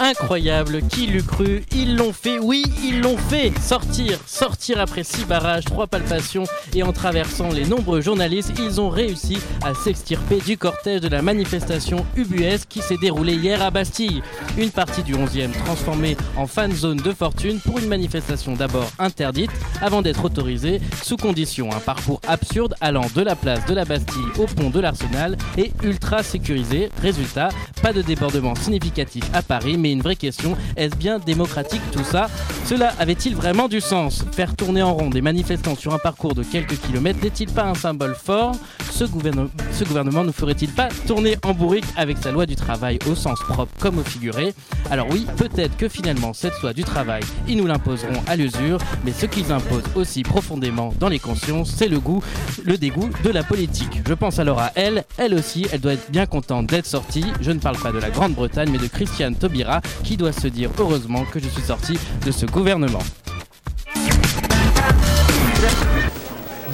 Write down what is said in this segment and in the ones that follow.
Incroyable, qui l'eût cru? Ils l'ont fait, oui, ils l'ont fait Sortir, sortir après six barrages, trois palpations et en traversant les nombreux journalistes, ils ont réussi à s'extirper du cortège de la manifestation UBS qui s'est déroulée hier à Bastille. Une partie du 11e transformée en fan zone de fortune pour une manifestation d'abord interdite avant d'être autorisée sous condition. Un parcours absurde allant de la place de la Bastille au pont de l'Arsenal et ultra sécurisé. Résultat, pas de débordement significatif à Paris, mais une vraie question, est-ce bien démocratique tout ça? Cela avait-il vraiment du sens? Faire tourner en rond des manifestants sur un parcours de quelques kilomètres n'est-il pas un symbole fort? Ce, gouvernement, ce gouvernement ne ferait-il pas tourner en bourrique avec sa loi du travail au sens propre comme au figuré? Alors oui, peut-être que finalement cette loi du travail, ils nous l'imposeront à l'usure, mais ce qu'ils imposent aussi profondément dans les consciences, c'est le goût, le dégoût de la politique. Je pense alors à elle, elle aussi, elle doit être bien contente d'être sortie. Je ne parle pas de la Grande-Bretagne, mais de Christiane Taubira, qui doit se dire heureusement que je suis sorti de ce gouvernement.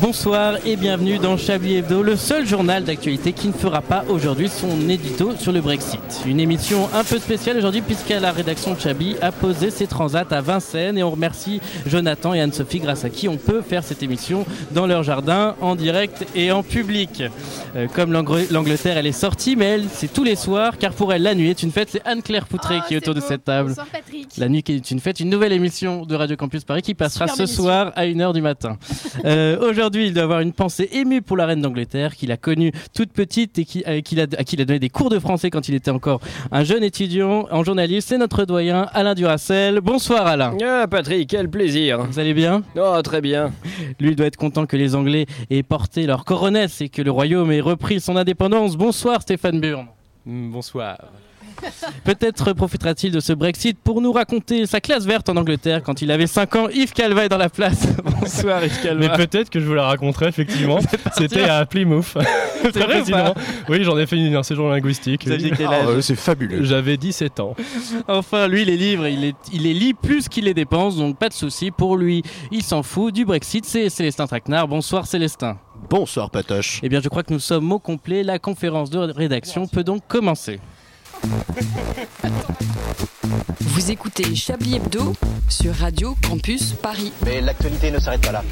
Bonsoir et bienvenue dans Chablis Hebdo, le seul journal d'actualité qui ne fera pas aujourd'hui son édito sur le Brexit. Une émission un peu spéciale aujourd'hui puisque la rédaction de Chablis a posé ses transats à Vincennes et on remercie Jonathan et Anne-Sophie grâce à qui on peut faire cette émission dans leur jardin en direct et en public. Euh, comme l'Angleterre elle est sortie mais elle c'est tous les soirs car pour elle la nuit est une fête, c'est Anne-Claire Poutré Oh, qui est autour de cette table. Bonsoir Patrick. La nuit qui est une fête, une nouvelle émission de Radio Campus Paris qui passera ce émission. soir à 1h du matin. Euh, Aujourd'hui, il doit avoir une pensée émue pour la reine d'Angleterre qu'il a connue toute petite et qui, euh, a, à qui il a donné des cours de français quand il était encore un jeune étudiant en journaliste. C'est notre doyen Alain Duracel. Bonsoir Alain. Ah, Patrick, quel plaisir. Vous allez bien? Oh, très bien. Lui doit être content que les Anglais aient porté leur coronets et que le royaume ait repris son indépendance. Bonsoir Stéphane Burn. Bonsoir. Peut-être profitera-t-il de ce Brexit pour nous raconter sa classe verte en Angleterre quand il avait 5 ans. Yves Calva est dans la place. Bonsoir Yves Calva. Mais peut-être que je vous la raconterai effectivement. C'était à Plymouth. Très vrai précisément. Oui, j'en ai fait une- un séjour linguistique. Quel âge? c'est fabuleux. J'avais 17 ans. Enfin, lui, les livres, il, est, il les lit plus qu'il les dépense, donc pas de souci. Pour lui, il s'en fout du Brexit. C'est Célestin Traquenard. Bonsoir Célestin. Bonsoir, Patoche. Eh bien, je crois que nous sommes au complet. La conférence de rédaction peut donc commencer. Vous écoutez Chablis Hebdo sur Radio Campus Paris. Mais l'actualité ne s'arrête pas là.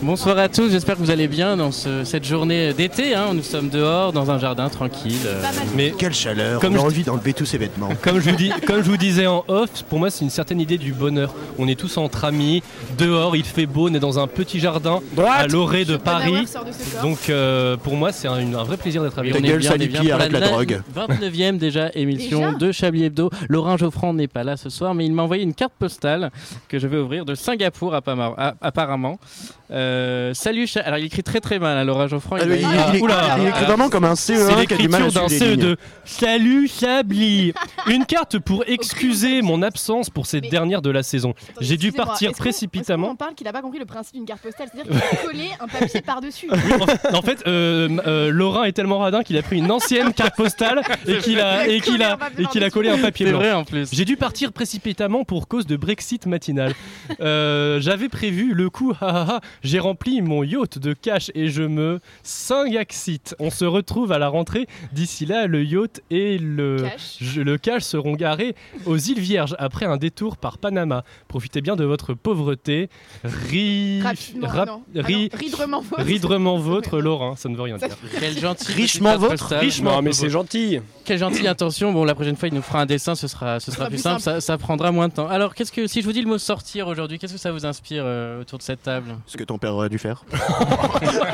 Bonsoir à tous, j'espère que vous allez bien dans ce- cette journée d'été. hein. Nous sommes dehors, dans un jardin tranquille. euh. Mais Quelle chaleur. Comme on a envie d'enlever tous ces vêtements. comme je, vous dis, comme je vous disais en off, pour moi c'est une certaine idée du bonheur. On est tous entre amis, dehors, il fait beau, on est dans un petit jardin à l'orée de Paris. De. Donc euh, pour moi c'est un, vrai plaisir d'être avec vous. on est gueule, bien, Salipi, bien arrête la drogue. 29e déjà émission Déjà de Chablis Hebdo. Laurent Geoffrand n'est pas là ce soir, mais il m'a envoyé une carte postale que je vais ouvrir de Singapour apparemment. Euh, salut, Cha- alors il écrit très très mal, hein, Laurent Geoffrand. Ah, il il, m'a- il- il- oula. il écrit vraiment comme un C'est CE1 qui a du mal à l'écriture d'un suivre les lignes. CE2. Salut Chablis Une carte pour excuser mon absence pour cette Mais- dernière de la saison. J'ai dû partir précipitamment. en parle qu'il n'a pas compris le principe d'une carte postale, c'est-à-dire qu'il a collé un papier par-dessus. en, en fait, euh, euh, Laurent est tellement radin qu'il a pris une ancienne carte postale et qu'il a, et qu'il a, et qu'il a collé un papier C'est blanc. vrai en plus. J'ai dû partir précipitamment pour cause de Brexit matinal. Euh, J'avais prévu le coup, ah, ah, ah, j'ai rempli mon yacht de cash et je me singaxite. On se retrouve à la rentrée. D'ici là, le yacht et le, Cash. je- le cash seront garés aux îles Vierges après un détour par Panama. Profitez bien de votre pauvreté. Ri... Rap-. Ah ri- non, ridrement vôtre. Ridrement vôtre, Laurent, ça ne veut rien dire. Quelle gentille Richement postale. richement. Non, mais c'est gentil. Quelle gentille intention. Bon, la prochaine fois, il nous fera un dessin, ce sera, ce sera plus plus simple, ça, ça prendra moins de temps. Alors, qu'est-ce que, si je vous dis le mot sortir aujourd'hui, qu'est-ce que ça vous inspire euh, autour de cette table? Ce que ton père aurait dû faire.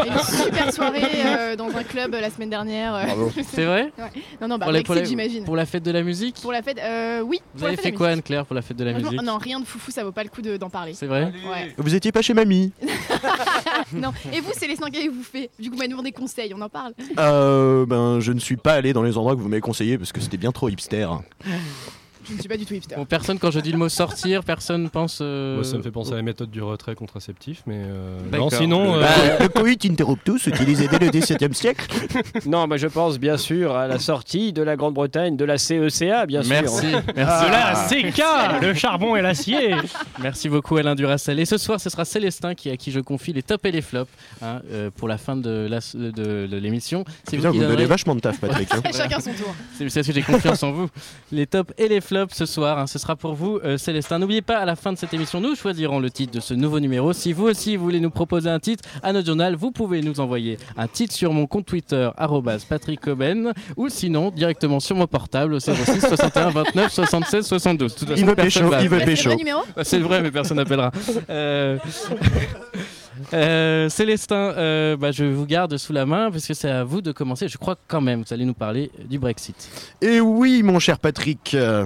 Une super soirée euh, dans un club euh, la semaine dernière. euh. C'est vrai? Non, non, bah, Pour la- pour Brexit, la- j'imagine. Pour la fête de la musique? Pour la fête, euh, oui. Vous pour la avez fête fait quoi. Anne-Claire, pour la fête de la musique? Non, rien de foufou, ça vaut pas le coup de- d'en parler. C'est vrai? Ouais. Vous étiez pas chez mamie non. Et vous, c'est les qu'avez-vous fait? Du coup, nous des conseils, on en parle. euh, Ben, je ne suis pas allé dans les endroits que vous m'avez conseillé parce que c'était bien trop hipster. Je ne suis pas du tout hipster. Bon, personne, quand je dis le mot sortir, personne pense. euh, Moi, ça me fait penser à la méthode du retrait contraceptif, mais euh, non, sinon. euh, Bah, le coït interruptus utilisé dès le XVIIe siècle. Non, bah, je pense bien sûr à la sortie de la Grande-Bretagne de la CECA, bien sûr. Merci, merci. De la CK, le charbon et l'acier. Merci beaucoup Alain Duracell. Et ce soir, ce sera Célestin qui, à qui je confie les tops et les flops hein, euh, pour la fin de la- de- de l'émission. Vous me donnez vachement de taf, Patrick. hein. Chacun son tour. C'est c'est parce que j'ai confiance en vous. Les tops et les flops ce soir, hein, ce sera pour vous, euh, Célestin. N'oubliez pas, à la fin de cette émission, nous choisirons le titre de ce nouveau numéro. Si vous aussi voulez nous proposer un titre à notre journal, vous pouvez nous envoyer un titre sur mon compte Twitter, arrobas Patrick Coben, ou sinon directement sur mon portable au 06 61 29 76 72. De toute façon, Il veut personne pécho, va il veut pécho. C'est vrai, mais personne n'appellera. Euh, euh, Célestin, euh, bah, je vous garde sous la main parce que c'est à vous de commencer. Je crois quand même, vous allez nous parler du Brexit. Et oui, mon cher Patrick. euh,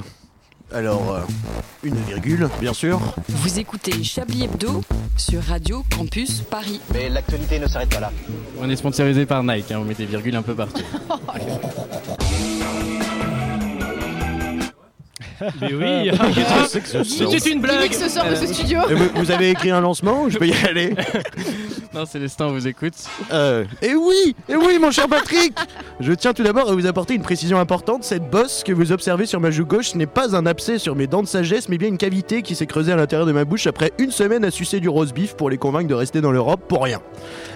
alors, euh, une virgule, bien sûr. Vous écoutez Chablis Hebdo sur Radio Campus Paris. Mais l'actualité ne s'arrête pas là. On est sponsorisé par Nike, hein, vous mettez virgule un peu partout. Mais oui, c'était une blague. que ce sort de ce studio. Et vous, vous avez écrit un lancement Je peux y aller non, Célestin, on vous écoute. Euh, Et oui Et oui, mon cher Patrick Je tiens tout d'abord à vous apporter une précision importante. Cette bosse que vous observez sur ma joue gauche n'est pas un abcès sur mes dents de sagesse, mais bien une cavité qui s'est creusée à l'intérieur de ma bouche après une semaine à sucer du roast beef pour les convaincre de rester dans l'Europe pour rien.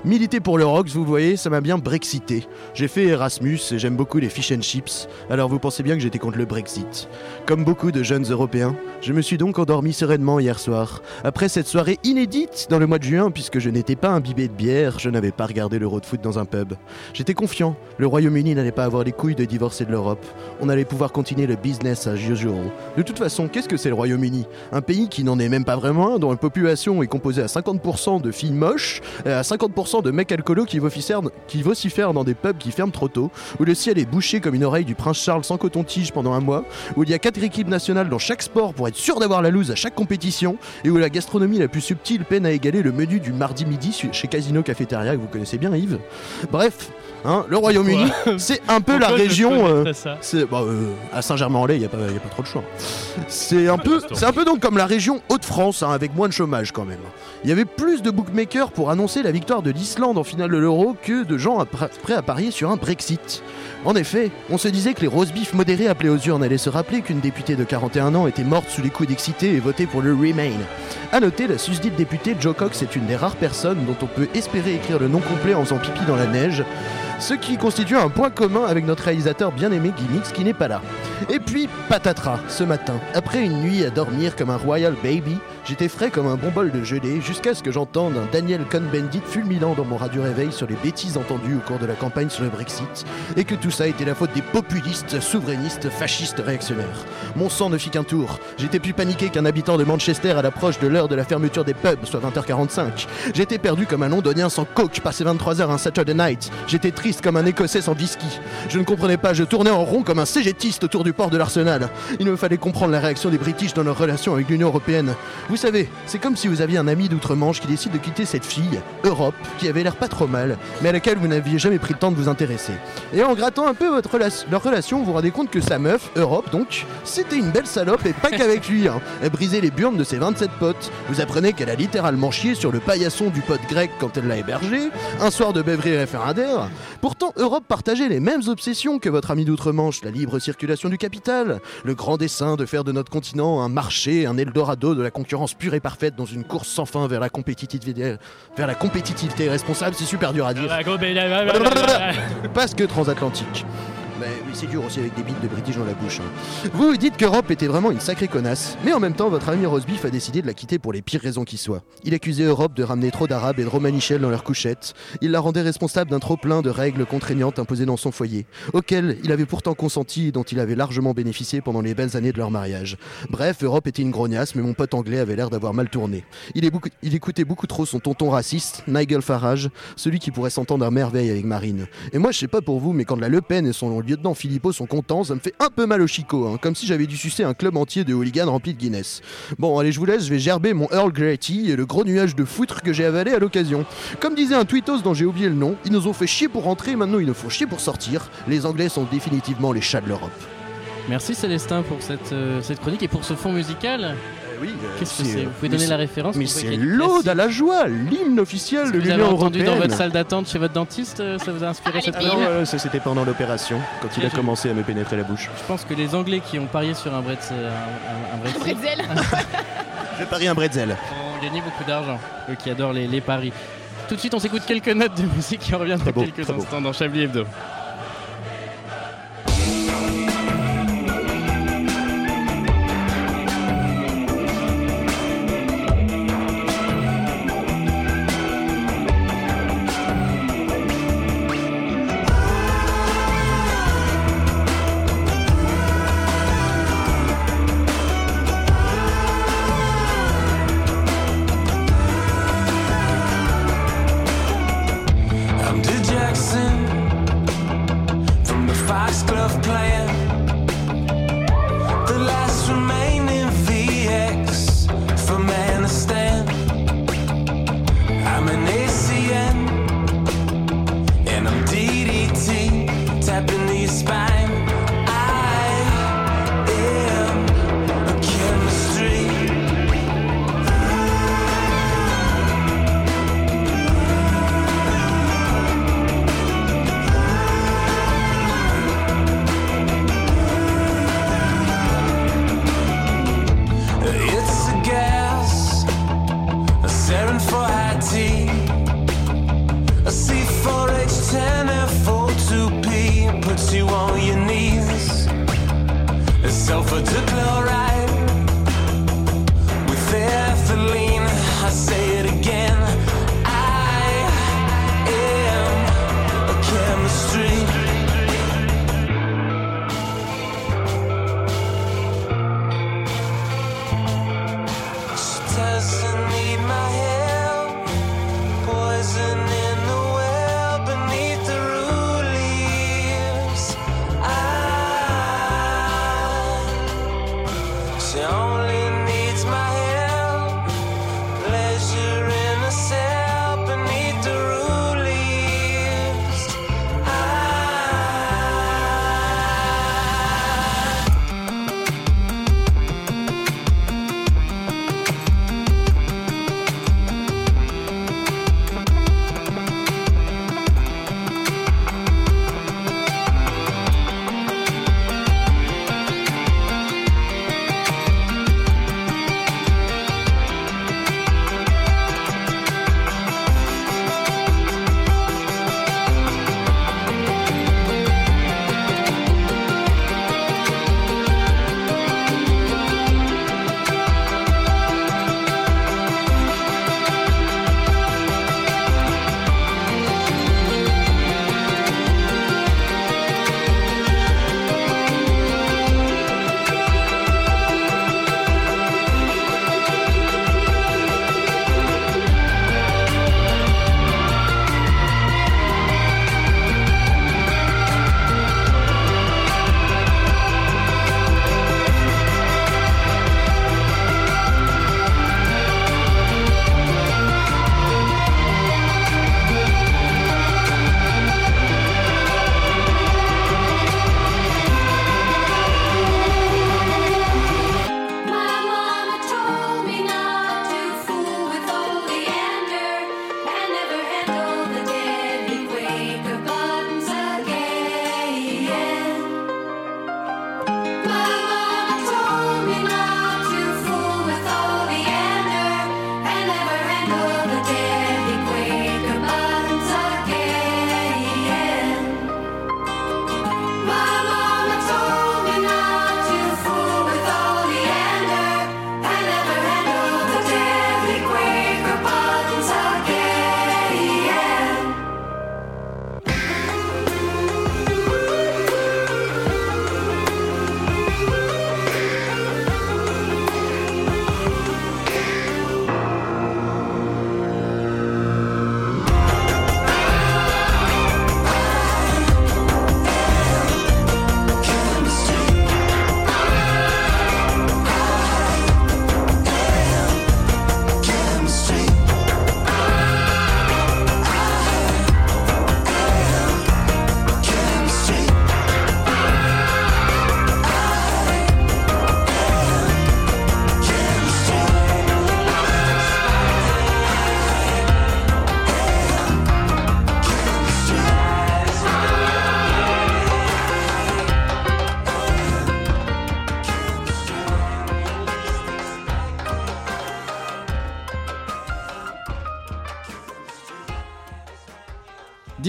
Militer pour l'Eurox, vous voyez, ça m'a bien brexité. J'ai fait Erasmus et j'aime beaucoup les fish and chips, alors vous pensez bien que j'étais contre le Brexit. Comme beaucoup de jeunes Européens, je me suis donc endormi sereinement hier soir. Après cette soirée inédite dans le mois de juin, puisque je n'étais pas imbibé de bière, je n'avais pas regardé l'Euro de foot dans un pub. J'étais confiant, le Royaume-Uni n'allait pas avoir les couilles de divorcer de l'Europe. On allait pouvoir continuer le business as usual. De toute façon, qu'est-ce que c'est le Royaume-Uni? Un pays qui n'en est même pas vraiment un, dont la population est composée à 50% de filles moches, et à 50% de mecs alcoolos qui vocifèrent, qui vocifèrent dans des pubs qui ferment trop tôt, où le ciel est bouché comme une oreille du prince Charles sans coton-tige pendant un mois, où il y a quatre équipes nationales dans chaque sport pour être sûr d'avoir la loose à chaque compétition, et où la gastronomie la plus subtile peine à égaler le menu du mardi midi chez Casino Cafétéria, que vous connaissez bien Yves. Bref, hein, le Royaume-Uni, c'est un peu la Pourquoi région... euh, c'est bah, euh, à Saint-Germain-en-Laye, il n'y a, a pas trop de choix. C'est un peu, c'est un peu donc comme la région Hauts-de-France, hein, avec moins de chômage quand même. Il y avait plus de bookmakers pour annoncer la victoire de l'Islande en finale de l'Euro que de gens prêts à parier sur un Brexit. En effet, on se disait que les roast beef modérés appelés aux urnes allaient se rappeler qu'une députée de 41 ans était morte sous les coups d'excité et votait pour le Remain. A noter, la susdite députée Joe Cox est une des rares personnes dont on peut espérer écrire le nom complet en faisant pipi dans la neige, ce qui constitue un point commun avec notre réalisateur bien-aimé Gimmix qui n'est pas là. Et puis, patatras, ce matin, après une nuit à dormir comme un royal baby, j'étais frais comme un bon bol de gelée jusqu'à ce que j'entende un Daniel Cohn-Bendit fulminant dans mon radio-réveil sur les bêtises entendues au cours de la campagne sur le Brexit, et que tout ça était la faute des populistes, souverainistes, fascistes, réactionnaires. Mon sang ne fit qu'un tour. J'étais plus paniqué qu'un habitant de Manchester à l'approche de l'heure de la fermeture des pubs, soit 20h45. J'étais perdu comme un londonien sans coke passé 23h un Saturday night. J'étais triste comme un écossais sans whisky. Je ne comprenais pas, je tournais en rond comme un cégétiste autour du port de l'Arsenal. Il me fallait comprendre la réaction des British dans leur relation avec l'Union Européenne. Vous savez, c'est comme si vous aviez un ami d'outre-Manche qui décide de quitter cette fille, Europe, qui avait l'air pas trop mal, mais à laquelle vous n'aviez jamais pris le temps de vous intéresser. Et en grattant un peu votre leur relation, vous vous rendez compte que sa meuf, Europe donc, c'était une belle salope et pas qu'avec lui. Hein. Elle brisait les burnes de ses 27 potes. Vous apprenez qu'elle a littéralement chié sur le paillasson du pote grec quand elle l'a hébergé, un soir de beuverie référendaire. Pourtant, Europe partageait les mêmes obsessions que votre ami d'outre-Manche, la libre circulation du capital, le grand dessein de faire de notre continent un marché, un Eldorado de la concurrence pure et parfaite dans une course sans fin vers la compétitivité, vers la compétitivité responsable, c'est super dur à dire. Parce que transatlantique. Mais c'est dur aussi avec des bites de British dans la bouche. hein. Vous dites qu'Europe était vraiment une sacrée connasse, mais en même temps, votre ami Rosbeef a décidé de la quitter pour les pires raisons qui soient. Il accusait Europe de ramener trop d'Arabes et de Romanichel dans leurs couchettes. Il la rendait responsable d'un trop-plein de règles contraignantes imposées dans son foyer, auxquelles il avait pourtant consenti et dont il avait largement bénéficié pendant les belles années de leur mariage. Bref, Europe était une grognasse, mais mon pote anglais avait l'air d'avoir mal tourné. Il, il écoutait beaucoup trop son tonton raciste, Nigel Farage, celui qui pourrait s'entendre à merveille avec Marine. Et moi, je sais pas pour vous, mais quand la Le Pen et son lieutenant Philippot sont contents, ça me fait un peu mal au chicot, hein, comme si j'avais dû sucer un club entier de hooligans remplis de Guinness. Bon, allez, je vous laisse, je vais gerber mon Earl Grey et le gros nuage de foutre que j'ai avalé à l'occasion. Comme disait un tweetos dont j'ai oublié le nom, ils nous ont fait chier pour rentrer, maintenant ils nous font chier pour sortir. Les Anglais sont définitivement les chats de l'Europe. Merci Célestin pour cette, euh, cette chronique et pour ce fond musical. Oui, Qu'est-ce que c'est- c'est Vous pouvez donner la référence Mais c'est l'ode à la joie, l'hymne officiel de que vous avez l'Union entendu européenne. dans votre salle d'attente chez votre dentiste, euh, ça vous a inspiré cette Ah non, euh, ça c'était pendant l'opération, quand il a je- commencé à me pénétrer la bouche. Je pense que les Anglais qui ont parié sur un bretzel, un, un- un bretzel. J'ai parié un bretzel. ont gagné beaucoup d'argent. Eux qui adorent les, les paris. Tout de suite, on s'écoute quelques notes de musique et on revient dans quelques instants dans Chablis Hebdo.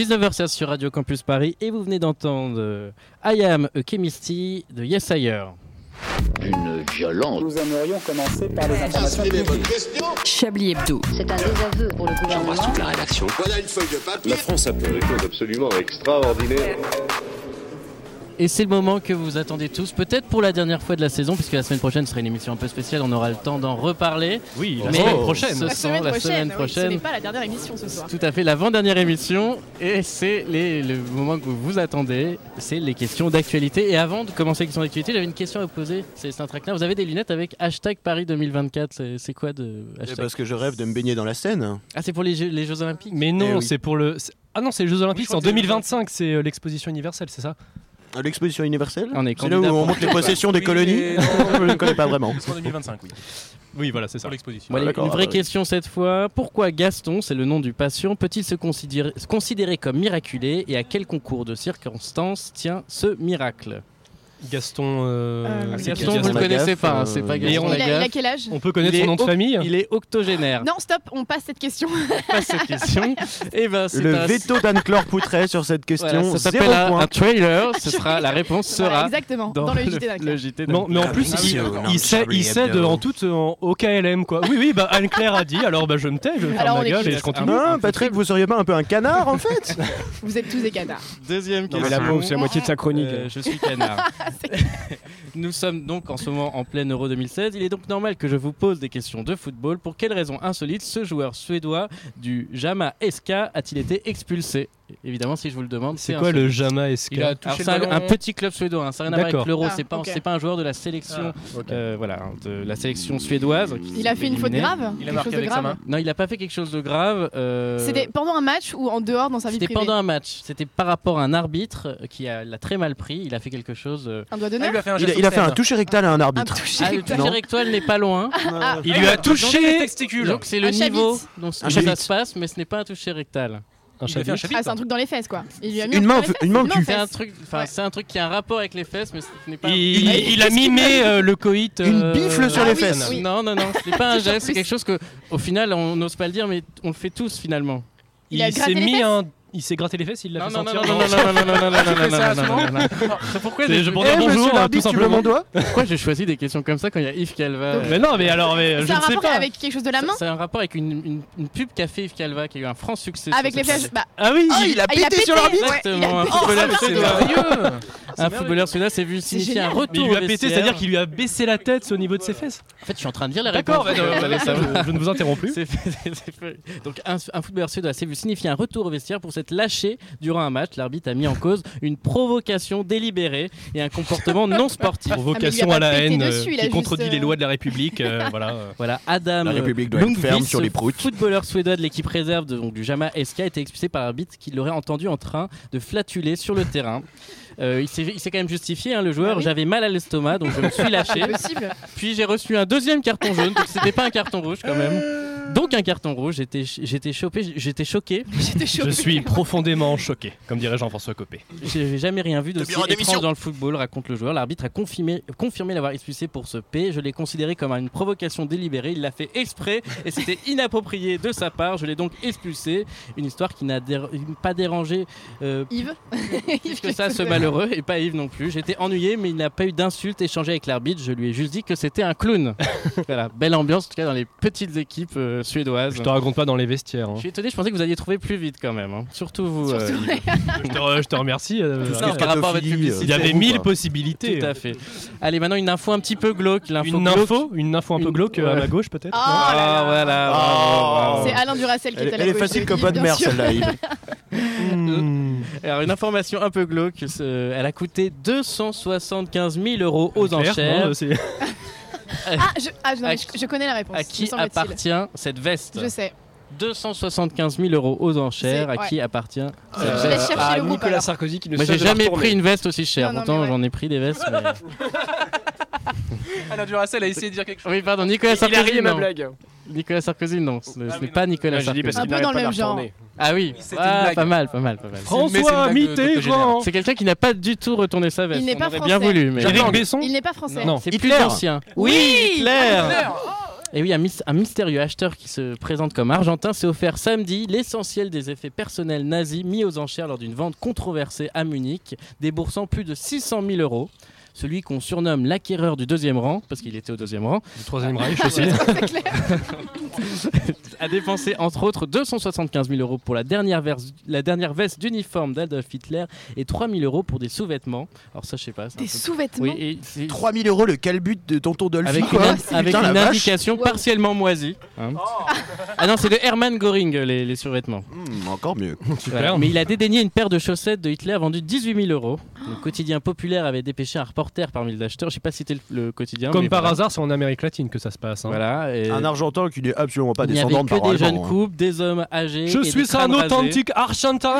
19h16 sur Radio Campus Paris et vous venez d'entendre euh, I Am a Chemistry de Yes Higher. Une violence. Nous aimerions commencer par les informations publiques. Chablis Hebdo. C'est un désaveu pour le gouvernement. la rédaction. Voilà une feuille de papier. La France a fait Quelque chose d'absolument extraordinaire. Et c'est le moment que vous attendez tous, peut-être pour la dernière fois de la saison, puisque la semaine prochaine sera une émission un peu spéciale, on aura le temps d'en reparler. Oui, la Mais semaine prochaine. ce La sont semaine la prochaine, semaine oui, prochaine. ce n'est pas la dernière émission ce soir. Tout à fait, l'avant-dernière émission, et c'est le moment que vous attendez, c'est les questions d'actualité. Et avant de commencer les questions d'actualité, j'avais une question à vous poser, c'est un traquenard. Vous avez des lunettes avec hashtag Paris 2024, c'est- quoi de C'est hashtag parce que je rêve de me baigner dans la Seine. Ah, c'est pour les Jeux, les Jeux Olympiques Mais non, Eh oui. c'est pour le. Ah non, c'est les Jeux Olympiques, c'est en 2025, c'est euh, l'exposition universelle, c'est ça? À l'exposition universelle On est C'est là où on montre les possessions des Oui, colonies non. Je ne connais pas vraiment. C'est en 2025, oui. Oui, voilà, c'est ça. Pour l'exposition. Une vraie oui. question cette fois. Pourquoi Gaston, c'est le nom du patient, peut-il se considérer, se considérer comme miraculé et à quel concours de circonstances tient ce miracle? Gaston. euh, Euh, Gaston, vous le Lagaffe, connaissez pas, hein, euh, c'est pas Et Gaston on- Il a, il quel âge On peut connaître Il son est nom de famille Il est octogénaire. Non, stop, on passe cette question. Pas cette question. Et ben, Le un- veto d'Anne-Claire Poutret sur cette voilà, question, ça zéro s'appelle un, un trailer. Ce sera la réponse Voilà, sera exactement, dans, le JT le Non, mais en plus, il, il il cède Hebdo. en tout en- au KLM, quoi. Oui, oui, bah Anne-Claire a dit, alors bah, je me tais, je on ma gueule et je continue. Non, Patrick, vous seriez pas un peu un canard en fait Vous êtes tous des canards. Deuxième question. mais la pauvre, c'est la moitié de sa chronique. Je suis canard. Nous sommes donc en ce moment en pleine Euro 2016. Il est donc normal que je vous pose des questions de football. Pour quelle raison insolite ce joueur suédois du Jama SK a-t-il été expulsé? Évidemment, si je vous le demande, C'est c'est quoi le. Jama SK Il a Alors, touché c'est le un, petit club suédois, hein, ça n'a rien à voir avec l'euro, Ah, c'est pas, un joueur de la sélection, Ah, euh, voilà, de la sélection suédoise. qui Il a fait une faute grave Il a Quelque marqué avec sa grave main. Non, il n'a pas fait quelque chose de grave. euh, C'était pendant un match ou en dehors dans sa vie C'était privée pendant un match. C'était par rapport à un arbitre qui a- l'a très mal pris. Il a fait quelque chose. euh, Un doigt Ah, d'honneur il lui a fait un Il a, geste il a fait un toucher rectal à un Un arbitre. toucher Ah, le toucher rectal n'est pas loin. Ah, Il lui a touché les testicules. Donc c'est le niveau dont ça se passe, mais ce n'est pas un toucher rectal. Un Il a un chapitre. Ah, c'est un truc dans les fesses quoi. Il lui a mis Une un main truc au- dans les une main. C'est un truc, enfin Ouais. c'est un truc qui a un rapport avec les fesses, mais ce n'est pas. Il, Mais il a qu'est-ce qu'il mimé euh, le coït. Une euh, bifle sur Ah les oui, fesses. oui. Non, non, non, ce n'est pas un geste. C'est quelque chose que, au final, on n'ose pas le dire, mais on le fait tous finalement. Il a Il s'est mis un. Il s'est gratté les fesses, il l'a fait non, non, sentir. non, non, non, non, non, non, non, non, non, non, fais ça non, non, non, non. Pourquoi C'est- je Eh, bonjour, tout simplement. doigt Pourquoi j'ai choisi des questions comme ça quand il y a Yves Calva euh, Mais non, mais alors, mais, je C'est un ne sais rapport pas. avec quelque chose de la main C'est un rapport avec une, pub fait Yves Calva qui a eu un franc succès. Avec les cette. Bah, Ah oui, Ah, il a Ah, pété sur l'arbitre. Exactement, un footballeur c'est suédois. Un footballeur suédois s'est vu signifier un retour il lui a pété, c'est-à-dire qu'il lui a baissé la tête au niveau de ses fesses. En fait, je suis en train de dire la D'accord, réponse. bah, non, vous allez savoir. je, ne vous interromps plus. C'est c'est. Donc un, un footballeur suédois s'est vu signifier un retour au vestiaire pour s'être lâché durant un match. L'arbitre a mis en cause une provocation délibérée et un comportement non sportif. Provocation Ah, à la haine dessus, euh, qui juste, contredit les euh, lois de la République. euh, voilà. euh. Voilà, Adam La République doit être ferme sur les proutes. footballeur suédois de l'équipe réserve de- donc, du Jama SK, a été expulsé par l'arbitre qui l'aurait entendu en train de flatuler sur le terrain. Euh, il s'est quand même justifié, hein, le joueur. Ah oui. J'avais mal à l'estomac, donc je me suis lâché. Puis j'ai reçu un deuxième carton jaune, donc c'était pas un carton rouge quand même. Donc un carton rouge, j'étais j'étais chopé, j'étais choqué. Je suis profondément choqué, comme dirait Jean-François Copé. J'ai jamais rien vu d'aussi étrange dans le football, raconte le joueur. L'arbitre a confirmé, confirmé l'avoir expulsé pour ce P. Je l'ai considéré comme une provocation délibérée. Il l'a fait exprès et c'était inapproprié de sa part. Je l'ai donc expulsé. Une histoire qui n'a pas dérangé euh, Yves. plus que ça ce malheureux et pas Yves non plus. J'étais ennuyé, mais il n'a pas eu d'insulte échangée avec l'arbitre. Je lui ai juste dit que c'était un clown. voilà, belle ambiance en tout cas dans les petites équipes euh, suédoises. Je te raconte pas dans les vestiaires. hein. Je suis étonné, je pensais que vous alliez trouver plus vite quand même. hein. Surtout vous. euh, Surtout. Je te, re- je te remercie. euh, Tout ce qui Non, est par rapport à votre publicité. Il y avait mille possibilités. Tout à fait. Allez, maintenant une info un petit peu glauque. Une glauque. info, une info un peu Une- glauque euh, à ma gauche peut-être. Oh Ah, là là. voilà. Oh. bravo. C'est Alain Duracel qui Elle, est à la elle est facile comme mer sûr. celle-là. Alors, une information un peu glauque. Elle a coûté 275 000 euros aux enchères. euh, c'est- Ah, je, ah, non, je, je connais la réponse. À qui appartient cette veste Je sais. 275 000 euros aux enchères. À qui appartient cette Je laisse veste chercher à le groupe, Nicolas alors. Sarkozy qui ne Moi, j'ai jamais pris une veste aussi chère. Non, non, Pourtant, ouais. j'en ai pris des vestes. mais- Alain Duracell a essayé de dire quelque chose. oui, pardon, Nicolas Il a Sarkozy. ri à ma blague. Nicolas Sarkozy, non. Ce Ah n'est oui, pas non. Nicolas Ah, Sarkozy. Un peu dans le même genre. Ah oui, ah, pas mal, pas mal, pas mal. François Mitterrand. C'est quelqu'un qui n'a pas du tout retourné sa veste. Il n'est pas aurait bien français. voulu, mais Éric Besson Il n'est pas français. non, c'est plus ancien. Oui, Hitler. Et oui, un, mys- un mystérieux acheteur qui se présente comme argentin s'est offert samedi l'essentiel des effets personnels nazis mis aux enchères lors d'une vente controversée à Munich, déboursant plus de 600 000 euros. Celui qu'on surnomme l'acquéreur du deuxième rang, parce qu'il était au deuxième rang, Du troisième Reich aussi. a dépensé entre autres 275 000 euros pour la dernière, vers- la dernière veste d'uniforme d'Adolf Hitler et 3 000 euros pour des sous-vêtements. Alors ça, je sais pas. Des peu- sous-vêtements Oui, et c'est- 3000 euros le calbut de tonton Dolphy. avec quoi. une, avec Putain, une vache. indication partiellement moisie. hein. Ah non, c'est de Hermann Göring les, les survêtements. Hmm, encore mieux. Mais il a dédaigné une paire de chaussettes de Hitler vendues 18 000 euros. Le quotidien populaire avait dépêché un reporter parmi les acheteurs. Je sais pas si c'était le, le quotidien. Comme mais par voilà. hasard, c'est en Amérique latine que ça se passe. hein. Voilà. et Un Argentin qui n'est absolument pas il n'y avait descendant de que des jeunes hein. couples, des hommes âgés. Je et suis des un authentique argentin.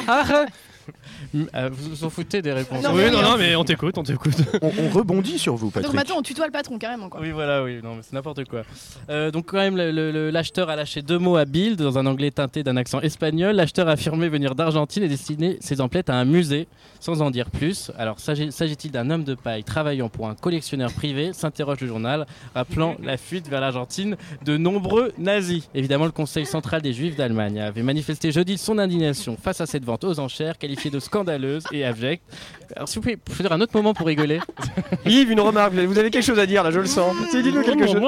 Euh, vous vous en foutez des réponses. Non, oui, mais non, non, mais on t'écoute, on t'écoute. On, on rebondit sur vous, Donc Patrick. maintenant, on tutoie le patron carrément quoi. Oui, voilà, oui, non, mais c'est n'importe quoi. Euh, donc, quand même, l'acheteur a lâché deux mots à Bild dans un anglais teinté d'un accent espagnol. L'acheteur a affirmé venir d'Argentine et destiner ses emplettes à un musée, sans en dire plus. Alors, s'agit- s'agit-il d'un homme de paille travaillant pour un collectionneur privé? S'interroge le journal, rappelant la fuite vers l'Argentine de nombreux nazis. Évidemment, le Conseil central des Juifs d'Allemagne avait manifesté jeudi son indignation face à cette vente aux enchères, qualifiée de scandaleuse et abjecte. Alors, s'il vous plaît, faut faire un autre moment pour rigoler. Yves, une remarque. Vous avez quelque chose à dire là, je le sens. C'est- Dites-nous quelque chose.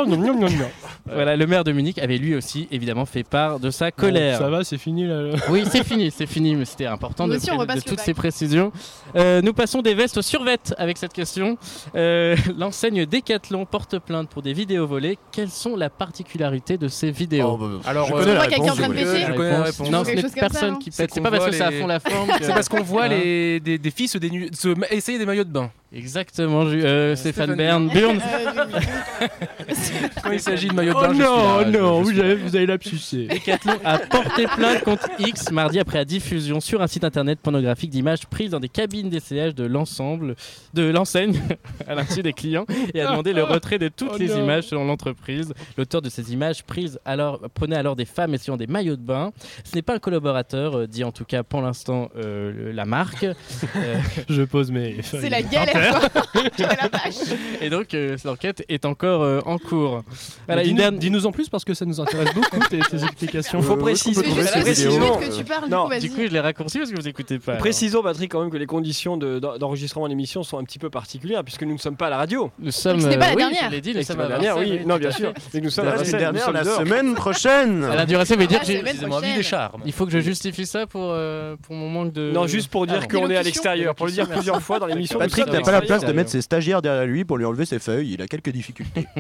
Voilà, le maire de Munich avait lui aussi évidemment fait part de sa colère. Ça va, c'est fini là. Oui, c'est fini, c'est fini, mais c'était important de, aussi, de le toutes bac. ces précisions. Euh, nous passons des vestes aux survêtes avec cette question. Euh, L'enseigne Decathlon porte plainte pour des vidéos volées. Quelles sont la particularité de ces vidéos Oh, bah, Alors, je euh, connais la réponse. en train de je- péter je connais la réponse. Non, ce n'est ça, personne non qui C'est pète. C'est pas parce que ça fond la forme. C'est parce qu'on voit Les, des, des filles se, dénu- se essayer des maillots de bain. Exactement, Ju- euh, Stéphane Bern. Burn. Euh, Quand il s'agit de maillots de Oh bain, je suis non, là, non, je vous suis là. avez, vous avez lapsusé. Decathlon a porté plainte contre X mardi après la diffusion sur un site internet pornographique d'images prises dans des cabines d'essayage de l'ensemble de l'enseigne à l'insu des clients et a demandé le retrait de toutes Oh les non. images selon l'entreprise. L'auteur de ces images prises alors prenait alors des femmes essayant des maillots de bain. Ce n'est pas un collaborateur, euh, dit en tout cas pour l'instant euh, la marque. Euh, Je pose mes. C'est la galère la et donc euh, cette enquête est encore euh, en cours. Voilà, une Dis-nous en plus parce que ça nous intéresse beaucoup tes, tes explications. Faut Euh, préciser. Mais que tu parles, Non, du coup, vas-y. Du coup, je l'ai raccourci parce que vous écoutez pas. alors. Précisons, Patrick, quand même que les conditions de- d'en- d'enregistrement de l'émission sont un petit peu particulières puisque nous ne sommes pas à la radio. Nous sommes. ce n'est pas la oui, dernière. Je l'ai dit, nous sommes la dernière, oui, non, bien sûr. nous sommes à La dernière, la semaine prochaine. Veut dire Ah, charmes. il faut que je justifie ça pour, euh, pour mon manque de. Non, juste pour dire Ah, qu'on est à l'extérieur, pour le dire plusieurs fois dans l'émission. Patrick sommes pas la place de mettre ses stagiaires derrière lui pour lui enlever ses feuilles. Il a quelques difficultés.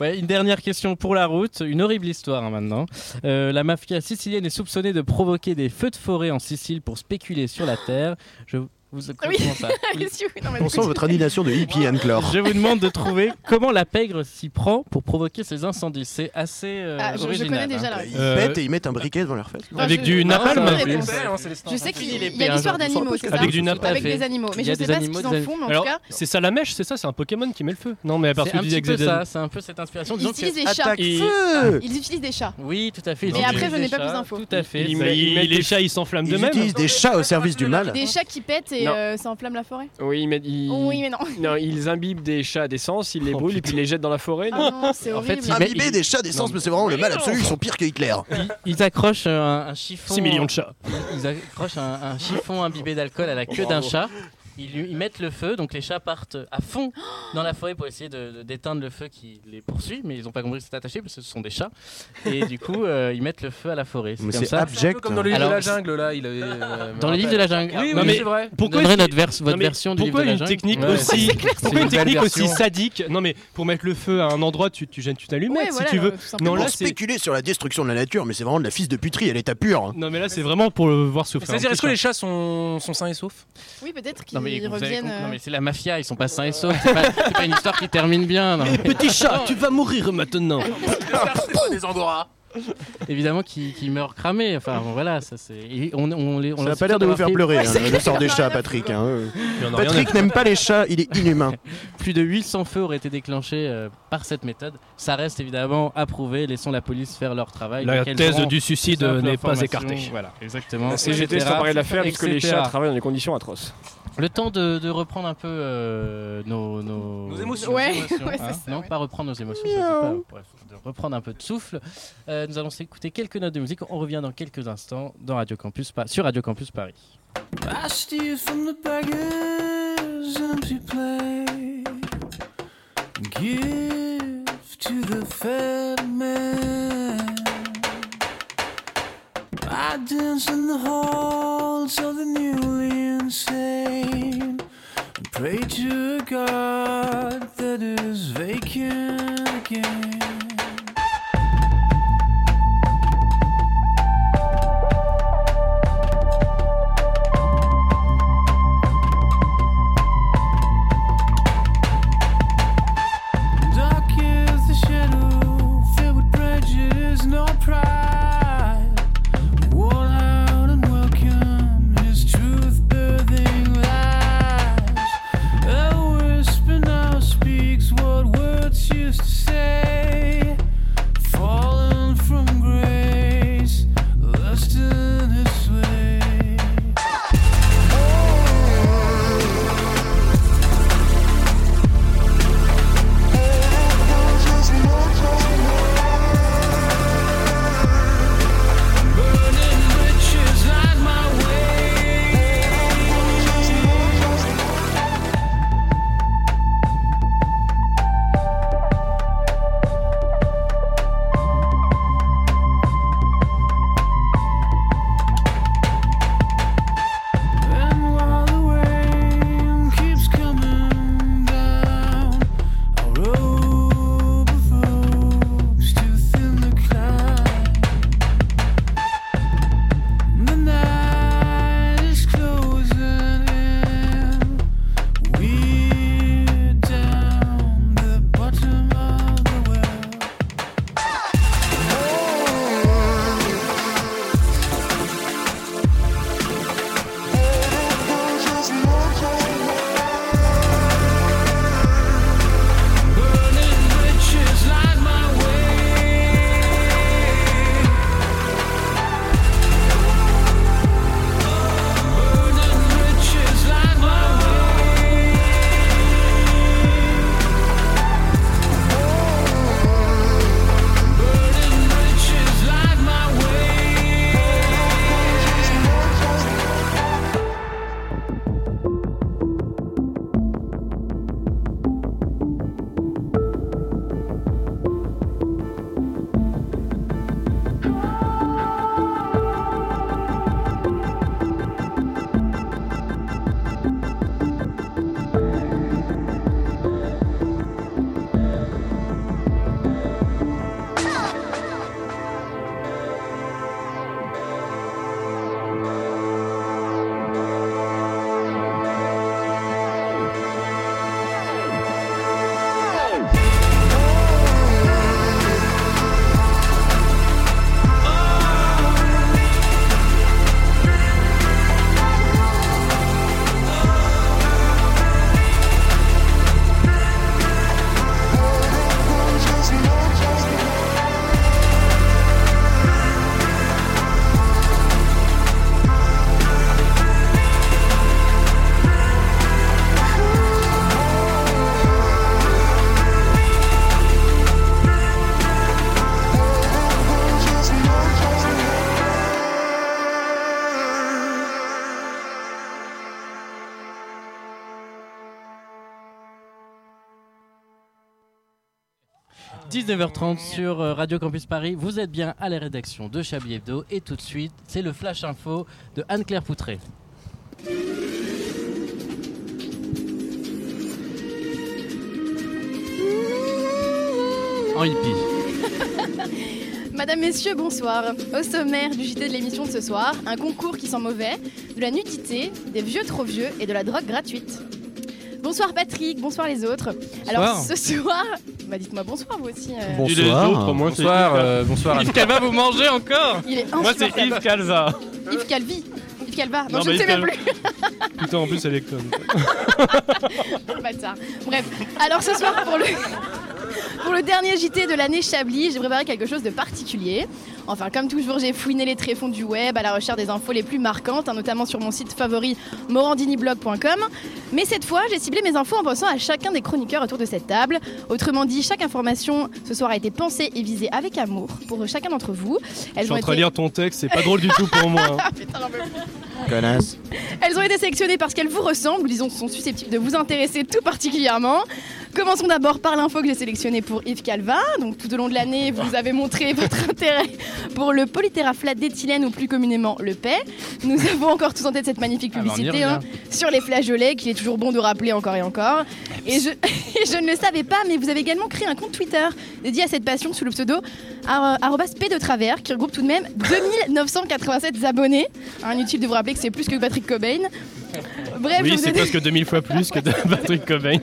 Ouais, une dernière question pour la route. Une horrible histoire hein, maintenant. Euh, la mafia sicilienne est soupçonnée de provoquer des feux de forêt en Sicile pour spéculer sur la terre. Je vous Ah oui. comment ça oui, non, mais On sent votre indignation de hippie Anne Clore. Je vous demande de trouver comment la pègre s'y prend pour provoquer ces incendies. C'est assez euh, Ah, je, connais déjà hein. la. Ils Euh, pètent et ils mettent un briquet devant leur. Enfin, Avec je- du napalm. je hein, sais Il qu'il y a l'histoire d'animaux, c'est ça Avec du napalm. Avec des animaux. Mais Il y je a sais des pas ce animaux, qu'ils en font, mais en Alors, tout cas. c'est ça la mèche, c'est ça, c'est un Pokémon qui met le feu. Non, mais parce que tu ça, c'est un peu cette inspiration. Ils utilisent des chats. Et- feu Ils utilisent des chats. Oui, tout à fait. ils Mais utilisent après, je n'ai pas plus d'infos. Tout à fait. Ils Ils- ils les des- chats ils s'enflamment Ils de même. utilisent des chats au service du mal. Des chats qui pètent et Non. euh, ça enflamme la forêt Oui, ils mettent- ils- Oui, mais non. Non, ils imbibent des chats d'essence, ils les Oh, brûlent et puis ils les jettent dans la forêt. Ah non, c'est En fait, horrible. ils Imbiber des chats d'essence, mais c'est vraiment le mal absolu. Ils sont pires que Hitler. Ils accrochent un, un chiffon. 6 millions de chats. Ils accrochent un, un chiffon imbibé d'alcool à la queue d'un chat. Ils, mettent le feu, donc les chats partent à fond dans la forêt pour essayer de- de- d'éteindre le feu qui les poursuit, mais ils n'ont pas compris que c'était attaché parce que ce sont des chats. Et du coup, euh, ils mettent le feu à la forêt. Mais comme c'est ça. abject. C'est un peu comme dans le livre Alors, de la jungle, là. Il avait, euh, Dans me les livres de la jungle. Oui, Non, oui, mais c'est vrai. Pourquoi notre vers- votre Non, version du livre de la une jungle technique Ouais. aussi C'est Pourquoi une une technique aussi sadique Non mais pour mettre le feu à un endroit, tu, tu gênes Ouais, si voilà, tu veux. Non Pour là c'est spéculer sur la destruction de la nature, mais c'est vraiment de la fils de puterie, elle est à pure. non mais là c'est vraiment pour le voir souffrir. C'est-à-dire, est-ce que les chats sont, sains et saufs? Oui, peut-être Non mais, avez reviennent. non, euh, mais c'est la mafia, ils sont pas sains et saufs. C'est pas, pas une histoire qui termine bien. non. Petit chat, tu vas mourir maintenant. Des angoras. Évidemment qu'ils qu'ils meurent cramés. Enfin bon, voilà, ça c'est. On, on, Ça n'a pas l'air de vous faire fait pleurer, Ouais, hein, le sort des chats, Patrick. hein. Patrick n'aime pas les chats, il est inhumain. Plus de 800 feux auraient été déclenchés euh, par cette méthode. Ça reste évidemment approuvé. Laissons la police faire leur travail. La thèse du suicide n'est pas écartée. Voilà, exactement. La CGT etc., s'emparait de l'affaire puisque les chats travaillent dans des conditions atroces. Le temps de, de reprendre un peu euh, nos, nos... Nos émotions. Ouais, émotions, ouais, hein. c'est ça, non, ouais. pas reprendre nos émotions, ça, c'est pas- bref, de reprendre un peu de souffle. Euh, nous allons écouter quelques notes de musique. On revient dans quelques instants dans Radio Campus, sur Radio Campus Paris. I steal from the beggar's empty plate. Give to the fat man. I dance in the halls of the newly insane. And pray to a God that is vacant again. 19h30 sur euh, Radio Campus Paris. Vous êtes bien à la rédaction de Chablis Hebdo. Et tout de suite, c'est le Flash Info de Anne-Claire Poutré. En hippie. Madame, messieurs, bonsoir. Au sommaire du JT de l'émission de ce soir, un concours qui sent mauvais, de la nudité, des vieux trop vieux et de la drogue gratuite. Bonsoir Patrick, bonsoir les autres. Alors ce soir, bah dites-moi bonsoir vous aussi. euh. Bonsoir. Autres, moi, c'est Bonsoir, Yves euh, bonsoir. Yves Calva, vous mangez encore Il est Moi, c'est. Yves Calva. Yves Calvi. Yves Calva. Non, Non, je ne sais même plus. Putain, en plus, elle est conne. Bâtard. Bref, alors ce soir pour le Pour le dernier JT de l'année Chablis, j'ai préparé quelque chose de particulier. Enfin, comme toujours, j'ai fouiné les tréfonds du web à la recherche des infos les plus marquantes, hein, notamment sur mon site favori morandiniblog.com. Mais cette fois, j'ai ciblé mes infos en pensant à chacun des chroniqueurs autour de cette table. Autrement dit, chaque information ce soir a été pensée et visée avec amour pour chacun d'entre vous. Je Elles suis ont en train de été- lire ton texte, c'est pas drôle du tout pour moi. hein. Ah, putain, j'en peux plus. Connasse. Elles ont été sélectionnées parce qu'elles vous ressemblent, ou disons sont susceptibles de vous intéresser tout particulièrement. Commençons d'abord par l'info que j'ai sélectionnée pour Yves Calva. Donc tout au long de l'année, vous avez montré votre intérêt pour le polytéraflate d'éthylène ou plus communément le PAI. Nous avons encore tous en tête cette magnifique Ah bah, publicité hein, sur les flageolets qu'il est toujours bon de rappeler encore et encore. Et je, et je ne le savais pas, mais vous avez également créé un compte Twitter dédié à cette passion sous le pseudo arrobas P de travers qui regroupe tout de même 2987 abonnés. Hein, Inutile de vous rappeler que c'est plus que Patrick Cobain. Bref, oui, c'est ai- presque 2000 fois plus que de Patrick Cobain.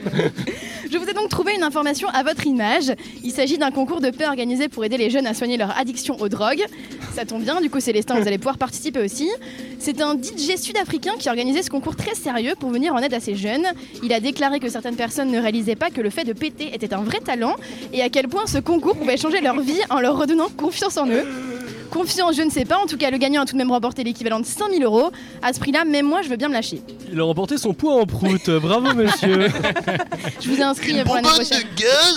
je vous ai donc trouvé une information à votre image. Il s'agit d'un concours de paix organisé pour aider les jeunes à soigner leur addiction aux drogues. Ça tombe bien, du coup Célestin, vous allez pouvoir participer aussi. C'est un DJ sud-africain qui a organisé ce concours très sérieux pour venir en aide à ces jeunes. Il a déclaré que certaines personnes ne réalisaient pas que le fait de péter était un vrai talent et à quel point ce concours pouvait changer leur vie en leur redonnant confiance en eux. Confiance, je ne sais pas. En tout cas, le gagnant a tout de même remporté l'équivalent de 5000 euros. À ce prix-là, même moi, je veux bien me lâcher. Il a remporté son poids en prout. Bravo, monsieur. Je vous ai inscrit pour l'année prochaine.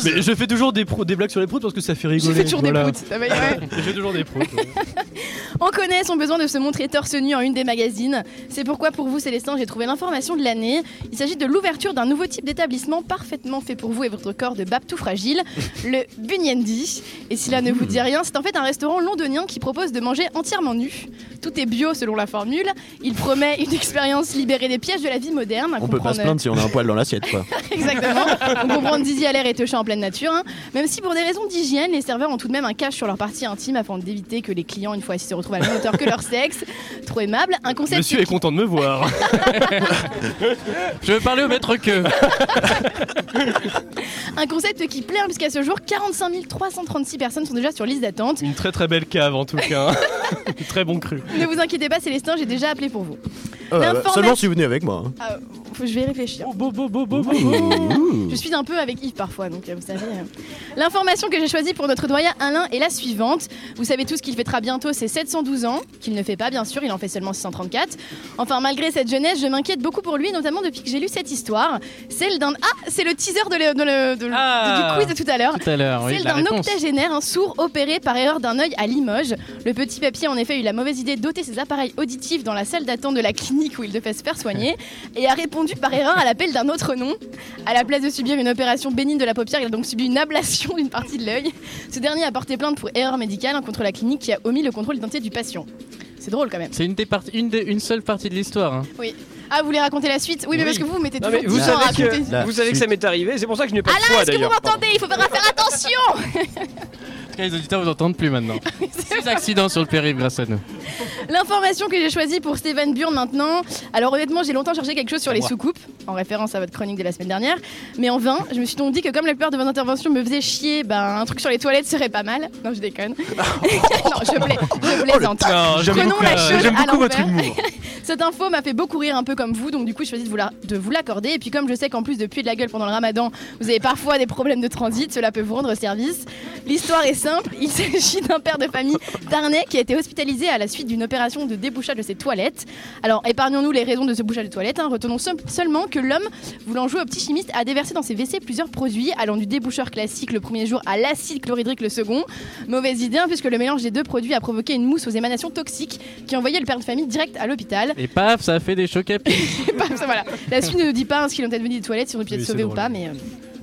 Mais je fais toujours des, pro- des blagues sur les proutes parce que ça fait rigoler. Je fais toujours des proutes, ça va, ouais. Je fais toujours des proutes. ouais. On connaît son besoin de se montrer torse nu en une des magazines. C'est pourquoi pour vous, Célestin, j'ai trouvé l'information de l'année. Il s'agit de l'ouverture d'un nouveau type d'établissement parfaitement fait pour vous et votre corps de bab tout fragile, le Bunyendi. Et si là ne vous dit rien, c'est en fait un restaurant londonien qui propose de manger entièrement nu. Tout est bio selon la formule. Il promet une expérience libérée des pièges de la vie moderne. On peut pas se comprendre- plaindre si on a un poil dans l'assiette, quoi. Exactement. On comprend Dizzy à l'air et Teuchin en pleine nature. hein. Même si pour des raisons d'hygiène, les serveurs ont tout de même un cache sur leur partie intime afin d'éviter que les clients, une fois assis, se retrouvent à la même hauteur que leur sexe. Trop aimable. Un concept Monsieur est content de me voir. Je veux parler au maître que. Un concept qui plaît hein, puisqu'à ce jour, 45 336 personnes sont déjà sur liste d'attente. Une très très belle cave en tout cas. très bon cru. Ne vous inquiétez pas, Célestin, j'ai déjà appelé pour vous. Euh, seulement si vous venez avec moi. hein. Ah, je vais réfléchir. Je suis un peu avec Yves parfois, donc euh, vous savez. euh. L'information que j'ai choisie pour notre doyen Alain est la suivante. Vous savez tous qu'il fêtera bientôt ses 712 ans, qu'il ne fait pas bien sûr, il en fait seulement 634. Enfin, malgré cette jeunesse, je m'inquiète beaucoup pour lui, notamment depuis que j'ai lu cette histoire. Celle d'un. Ah, c'est le teaser de le- de le- de- Ah, du quiz de tout à l'heure. tout à l'heure, oui, Celle d'un octogénaire, un sourd opéré par erreur d'un œil à Limoges. Le petit papier, en effet, a eu la mauvaise idée d'ôter ses appareils auditifs dans la salle d'attente de la clinique où il devait se faire soigner et a répondu par erreur à l'appel d'un autre nom. À la place de subir une opération bénigne de la paupière, il a donc subi une ablation d'une partie de l'œil. Ce dernier a porté plainte pour erreur médicale contre la clinique qui a omis le contrôle d'identité du patient. C'est drôle quand même. C'est une, des parties- une, des- une seule partie de l'histoire. hein. Oui. Ah, vous voulez raconter la suite? Oui, mais Oui. parce que vous, vous mettez toujours vous savez raconter. que, vous savez que ça m'est arrivé, c'est pour ça que je n'ai pas de Alain, foi est-ce que vous m'entendez? Il faudra faire attention En tout cas, Les auditeurs vous entendent plus maintenant. Accidents sur le périph' grâce à nous. L'information que j'ai choisie pour Steven Burn maintenant. Alors honnêtement, j'ai longtemps cherché quelque chose sur les soucoupes, en référence à votre chronique de la semaine dernière, mais en vain. Je me suis donc dit que comme la plupart de vos interventions me faisaient chier, ben un truc sur les toilettes serait pas mal. Non, je déconne. non, je, plais, je plaisante. J'aime Prenons beaucoup, la euh, chose j'aime à beaucoup votre l'envers. humour. Cette info m'a fait beaucoup rire un peu comme vous, donc du coup je choisis de vous la- de vous l'accorder. Et puis comme je sais qu'en plus de puer de la gueule pendant le ramadan, vous avez parfois des problèmes de transit, cela peut vous rendre service. L'histoire est simple, il s'agit d'un père de famille tarnais qui a été hospitalisé à la suite d'une opération de débouchage de ses toilettes. Alors épargnons-nous les raisons de ce bouchage de toilettes, hein. retenons seul- seulement que l'homme, voulant jouer au petit chimiste, a déversé dans ses WC plusieurs produits allant du déboucheur classique le premier jour à l'acide chlorhydrique le second. Mauvaise idée hein, puisque le mélange des deux produits a provoqué une mousse aux émanations toxiques qui envoyait le père de famille direct à l'hôpital. Et paf, ça a fait des chocs à pied. Paf, ça, voilà. La suite ne nous dit pas hein, ce qu'ils ont peut-être venu des toilettes, si on ont pu être c'est ou pas, mais, euh,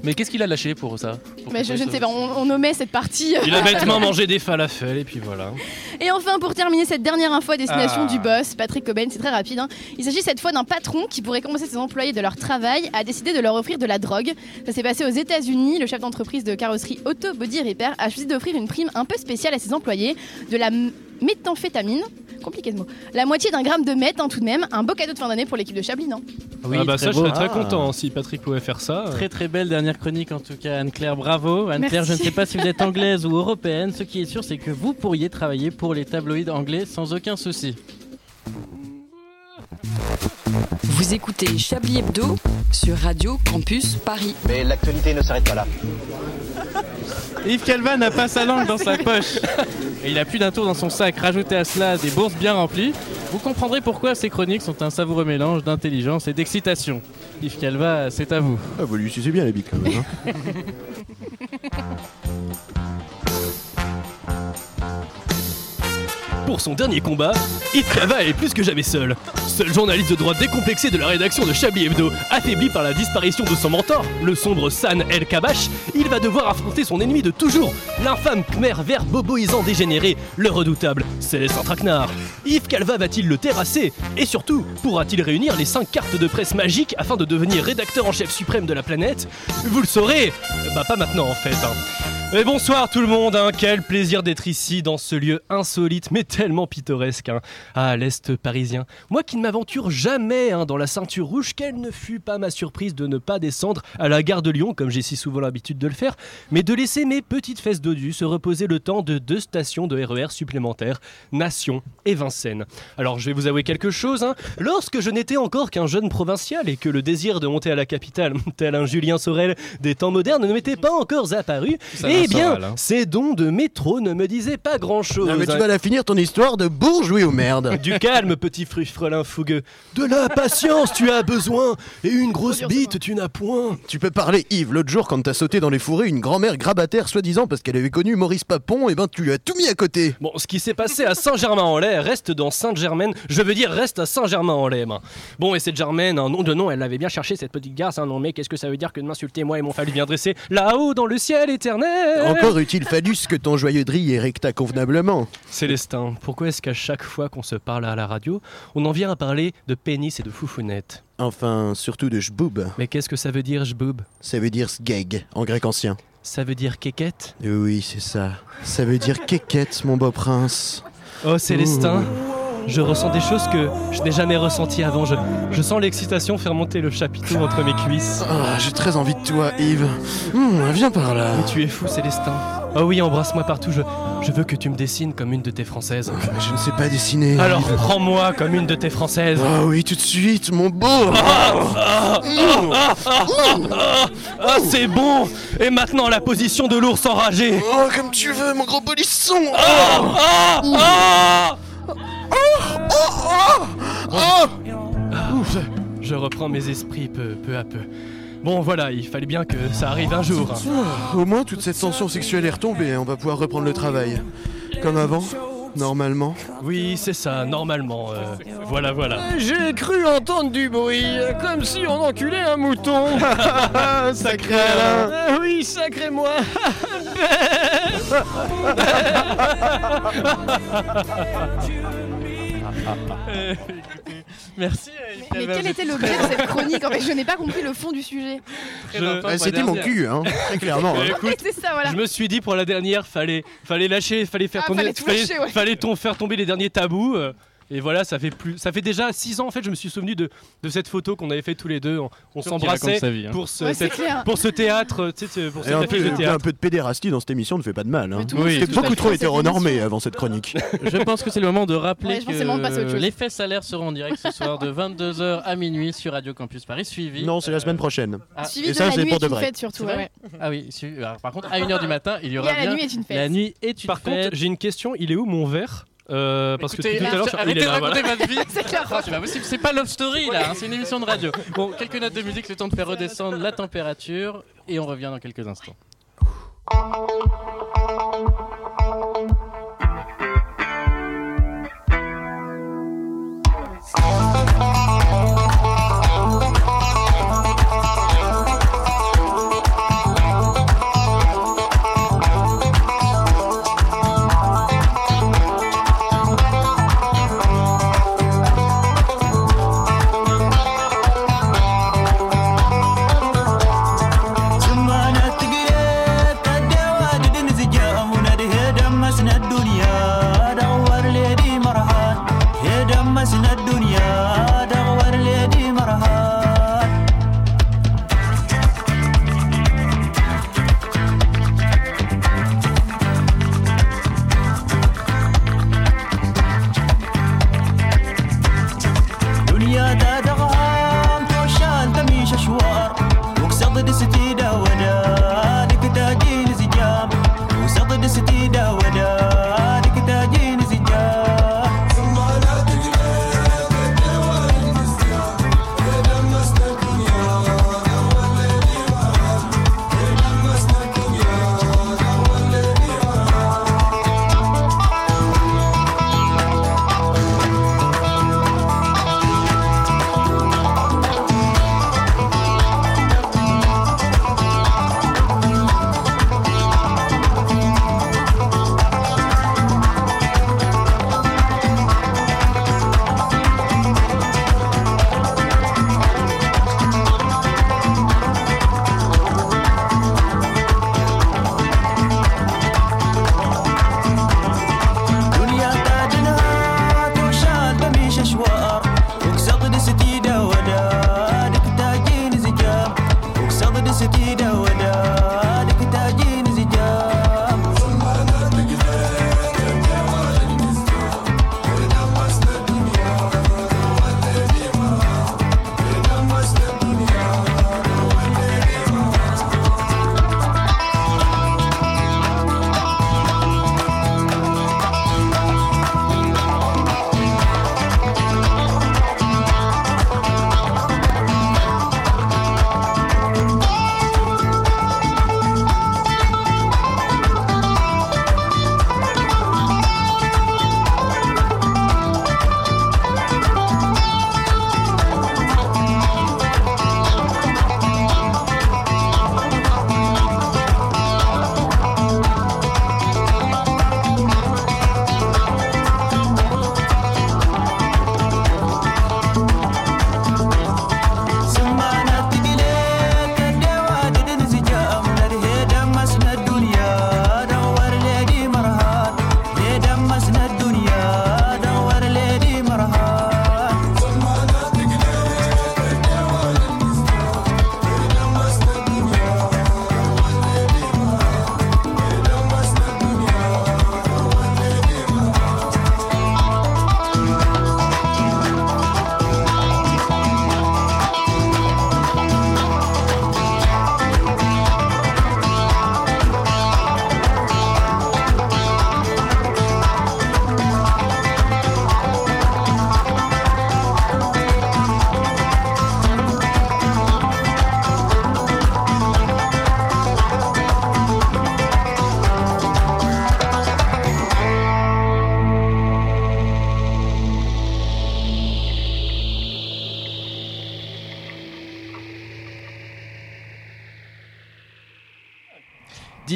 Mais qu'est-ce qu'il a lâché pour ça Pour mais je, je ne sais pas, on, on omet cette partie. Il a bêtement mangé des falafels et puis voilà. Et enfin, pour terminer cette dernière info à destination Ah. du boss, Patrick Cobain, c'est très rapide. hein. Il s'agit cette fois d'un patron qui pourrait compenser ses employés de leur travail, a décidé de leur offrir de la drogue. Ça s'est passé aux États-Unis. Le chef d'entreprise de carrosserie Auto Body Repair a choisi d'offrir une prime un peu spéciale à ses employés, de la m- méthamphétamine. Compliqué ce mot. La moitié d'un gramme de meth, hein, tout de même. Un beau cadeau de fin d'année pour l'équipe de Chablis, non? Oui, ah bah très ça, je serais très Ah. content si Patrick pouvait faire ça. Très très belle dernière chronique en tout cas Anne-Claire, bravo. Anne-Claire, je ne sais pas si vous êtes anglaise ou européenne, ce qui est sûr c'est que vous pourriez travailler pour les tabloïds anglais sans aucun souci. Vous écoutez Chablis Hebdo sur Radio Campus Paris. Mais l'actualité ne s'arrête pas là. Yves Calva n'a pas sa langue dans sa poche. Et il a plus d'un tour dans son sac. Rajoutez à cela des bourses bien remplies. Vous comprendrez pourquoi ces chroniques sont un savoureux mélange d'intelligence et d'excitation. Yves Calva, c'est à vous. Ah, vous lui sucez bien la bite quand même. hein. Pour son dernier combat, Yves Calva est plus que jamais seul. Seul journaliste de droite décomplexé de la rédaction de Chablis Hebdo, affaibli par la disparition de son mentor, le sombre San El Kabash, il va devoir affronter son ennemi de toujours, l'infâme Khmer vert boboisant dégénéré, le redoutable Célestin Traquenard. Yves Calva va-t-il le terrasser? Et surtout, pourra-t-il réunir les 5 cartes de presse magiques afin de devenir rédacteur en chef suprême de la planète? Vous le saurez Bah pas maintenant en fait. hein. Et bonsoir tout le monde, hein. quel plaisir d'être ici dans ce lieu insolite mais tellement pittoresque hein, à l'est parisien. Moi qui ne m'aventure jamais hein, dans la ceinture rouge, quelle ne fut pas ma surprise de ne pas descendre à la gare de Lyon comme j'ai si souvent l'habitude de le faire, mais de laisser mes petites fesses dodues se reposer le temps de deux stations de RER supplémentaires, Nation et Vincennes. Alors je vais vous avouer quelque chose, hein. lorsque je n'étais encore qu'un jeune provincial et que le désir de monter à la capitale, tel un Julien Sorel des temps modernes, ne m'était pas encore apparu, Ça eh bien, hein. ces dons de métro ne me disaient pas grand-chose. Mais tu vas la finir ton histoire de bourgeois ou merde. Du calme, petit frufrelin fougueux. De la patience, tu as besoin. Et une grosse bite, tu n'as point. Tu peux parler, Yves. L'autre jour, quand t'as sauté dans les fourrés, une grand-mère grabataire, soi-disant parce qu'elle avait connu Maurice Papon, et ben tu lui as tout mis à côté. Bon, ce qui s'est passé à Saint-Germain-en-Laye reste dans Sainte-Germaine. Je veux dire, reste à Saint-Germain-en-Laye. ben. Bon, et cette Germaine, un nom de nom, elle l'avait bien cherché, cette petite garce. Hein, non, mais qu'est-ce que ça veut dire que de m'insulter, moi et mon phallus bien dressé, là-haut dans le ciel éternel? Encore eût-il fallu que ton joyeux drille érecta convenablement. Célestin, pourquoi est-ce qu'à chaque fois qu'on se parle à la radio, on en vient à parler de pénis et de foufounette Enfin, surtout de jboub. Mais qu'est-ce que ça veut dire, jboub? Ça veut dire sgeg, en grec ancien. Ça veut dire kékette? Oui, c'est ça. Ça veut dire kékette, mon beau prince. Oh Célestin, je ressens des choses que je n'ai jamais ressenties avant. Je, je sens l'excitation faire monter le chapiteau entre mes cuisses. Ah, j'ai très envie de toi, Yves. Hum, viens par là. Mais tu es fou, Célestin. Oh oui, embrasse-moi partout. Je, je veux que tu me dessines comme une de tes françaises. Je ne sais pas dessiner. Alors prends-moi comme une de tes françaises. Ah oui, tout de suite, mon beau. Ah, ah, ah, ah, ah, ah, c'est bon Et maintenant la position de l'ours enragé Oh, comme tu veux, mon gros polisson. Ah, ah, ah Oh Ah, je, je reprends mes esprits peu, peu à peu. Bon voilà, il fallait bien que ça arrive un jour. Au moins, toute cette tension sexuelle est retombée et on va pouvoir reprendre le travail. Comme avant, normalement. Oui, c'est ça, normalement. euh, voilà, voilà. J'ai cru entendre du bruit, comme si on enculait un mouton. Sacré Alain. Ah oui, sacré moi. Euh, écoutez, Merci. euh, Yves Mais quel vous était êtes l'objet de cette chronique En fait, je n'ai pas compris le fond du sujet. Très Je- important Ah, pour C'était mon dernière. cul, hein, très clairement. hein. Écoute, c'est ça, voilà. Je me suis dit pour la dernière, fallait, fallait lâcher, fallait faire Ah, tomber, fallait tout lâcher, ouais. fallait ton- faire tomber les derniers tabous. euh, et voilà, ça fait plus, ça fait déjà 6 ans en fait. Je me suis souvenu de, de cette photo qu'on avait fait tous les deux. On, on s'embrassait hein. pour ce, Ouais, cette- pour ce théâtre, tu sais, pour Et cette un de peu, un théâtre. peu de pédérastie dans cette émission ne fait pas de mal. Hein. Oui, touche beaucoup trop hétéronormé avant cette chronique. Je pense que c'est le moment de rappeler Ouais, que de les faits salaires seront en direct ce soir de 22h à minuit sur Radio Campus Paris, suivi. Non, c'est la semaine prochaine. Ah, Suivi Et de ça, la nuit pour est de une vrai. fête surtout. Ouais. Ah oui, suivi- alors, par contre, à 1h du matin, il y aura à la bien nuit est une fête. La nuit est une Par contre, fête. j'ai une question. Il est où mon verre? Euh, Parce que Écoutez, tout à l'heure, arrêtez de là. raconter voilà. votre vie. C'est clair. Ah, c'est pas possible, c'est pas Love Story là, hein, c'est une émission de radio. Bon, quelques notes de musique, c'est temps de faire redescendre la température et on revient dans quelques instants.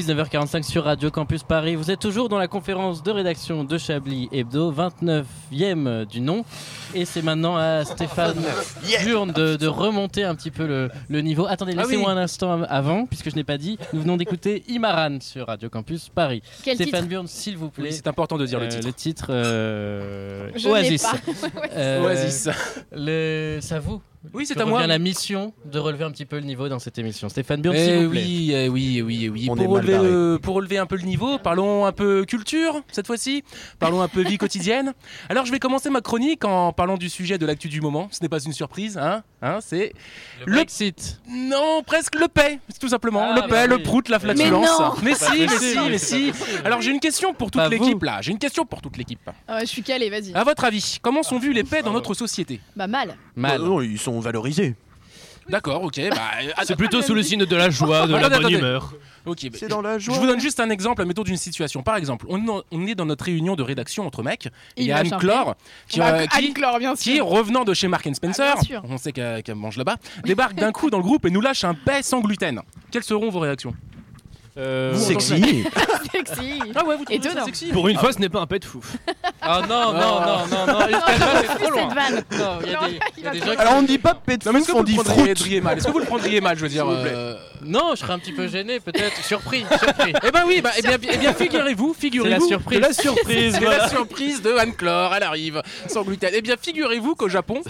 19h45 sur Radio Campus Paris. Vous êtes toujours dans la conférence de rédaction de Chablis Hebdo, 29e du nom. Et c'est maintenant à Stéphane Burn de, de remonter un petit peu le, le niveau. Attendez, Ah laissez-moi oui. un instant avant, puisque je n'ai pas dit. Nous venons d'écouter Imaran sur Radio Campus Paris. Quel Stéphane titre Burn, s'il vous plaît. Oui, c'est important de dire le Euh, titre. Le titre euh, Oasis. pas. Euh, Oasis. Le... C'est à vous. Oui, c'est à moi. la mission de relever un petit peu le niveau dans cette émission. Stéphane Burn, Eh s'il vous plaît. oui, eh oui, eh oui, eh oui. Pour relever, le- pour relever un peu le niveau, parlons un peu culture cette fois-ci. Parlons un peu vie quotidienne. Alors, je vais commencer ma chronique en parlant du sujet de l'actu du moment. Ce n'est pas une surprise, hein, hein C'est Le Brexit. non, presque le paix, tout simplement. Ah, le bah paix, le prout, la Mais flatulence. non. Mais Pas si, mais si, mais si. pas possible. Alors, j'ai une question pour toute l'équipe là. J'ai une question pour toute l'équipe. Ah ouais, je suis calée, vas-y. À votre avis, comment sont vues les paix dans notre société? Bah mal. Mal. Euh, non, ils sont valorisés. D'accord, ok. Bah, C'est plutôt sous le signe de la joie, de la bonne humeur. Ok, bah, C'est dans la Je joie. vous donne juste un exemple, admettons, d'une situation. Par exemple, on est dans, on est dans notre réunion de rédaction entre mecs. Et il y a Yves Anne-Claire qui, Bah, euh, qui, Anne-Claire, bien qui, sûr. revenant de chez Mark Spencer, Ah, bien sûr. on sait qu'elle qu'elle mange là-bas, débarque d'un coup dans le groupe et nous lâche un paix sans gluten. Quelles seront vos réactions? Euh, Sexy. Sexy. Ah ouais, vous trouvez ça Étonnant. sexy Pour une fois, ce n'est pas un pet fou. Ah non, non, non, non, non, Calva, c'est trop loin. Cette vanne. Non, il y a des, il y a des gens qui- Alors on ne dit pas pet Non mais est-ce que on vous le dit prendriez fruit. mal Est-ce que vous le prendriez mal, je veux dire S'il vous plaît. euh, Non, je serais un petit peu gêné, peut-être. Surpris, surpris. Eh ben oui, bah, eh bien, eh bien figurez-vous, figurez-vous. C'est la surprise. de La surprise, c'est la surprise de Anne-Claire, elle arrive sans gluten. Eh bien, figurez-vous qu'au Japon,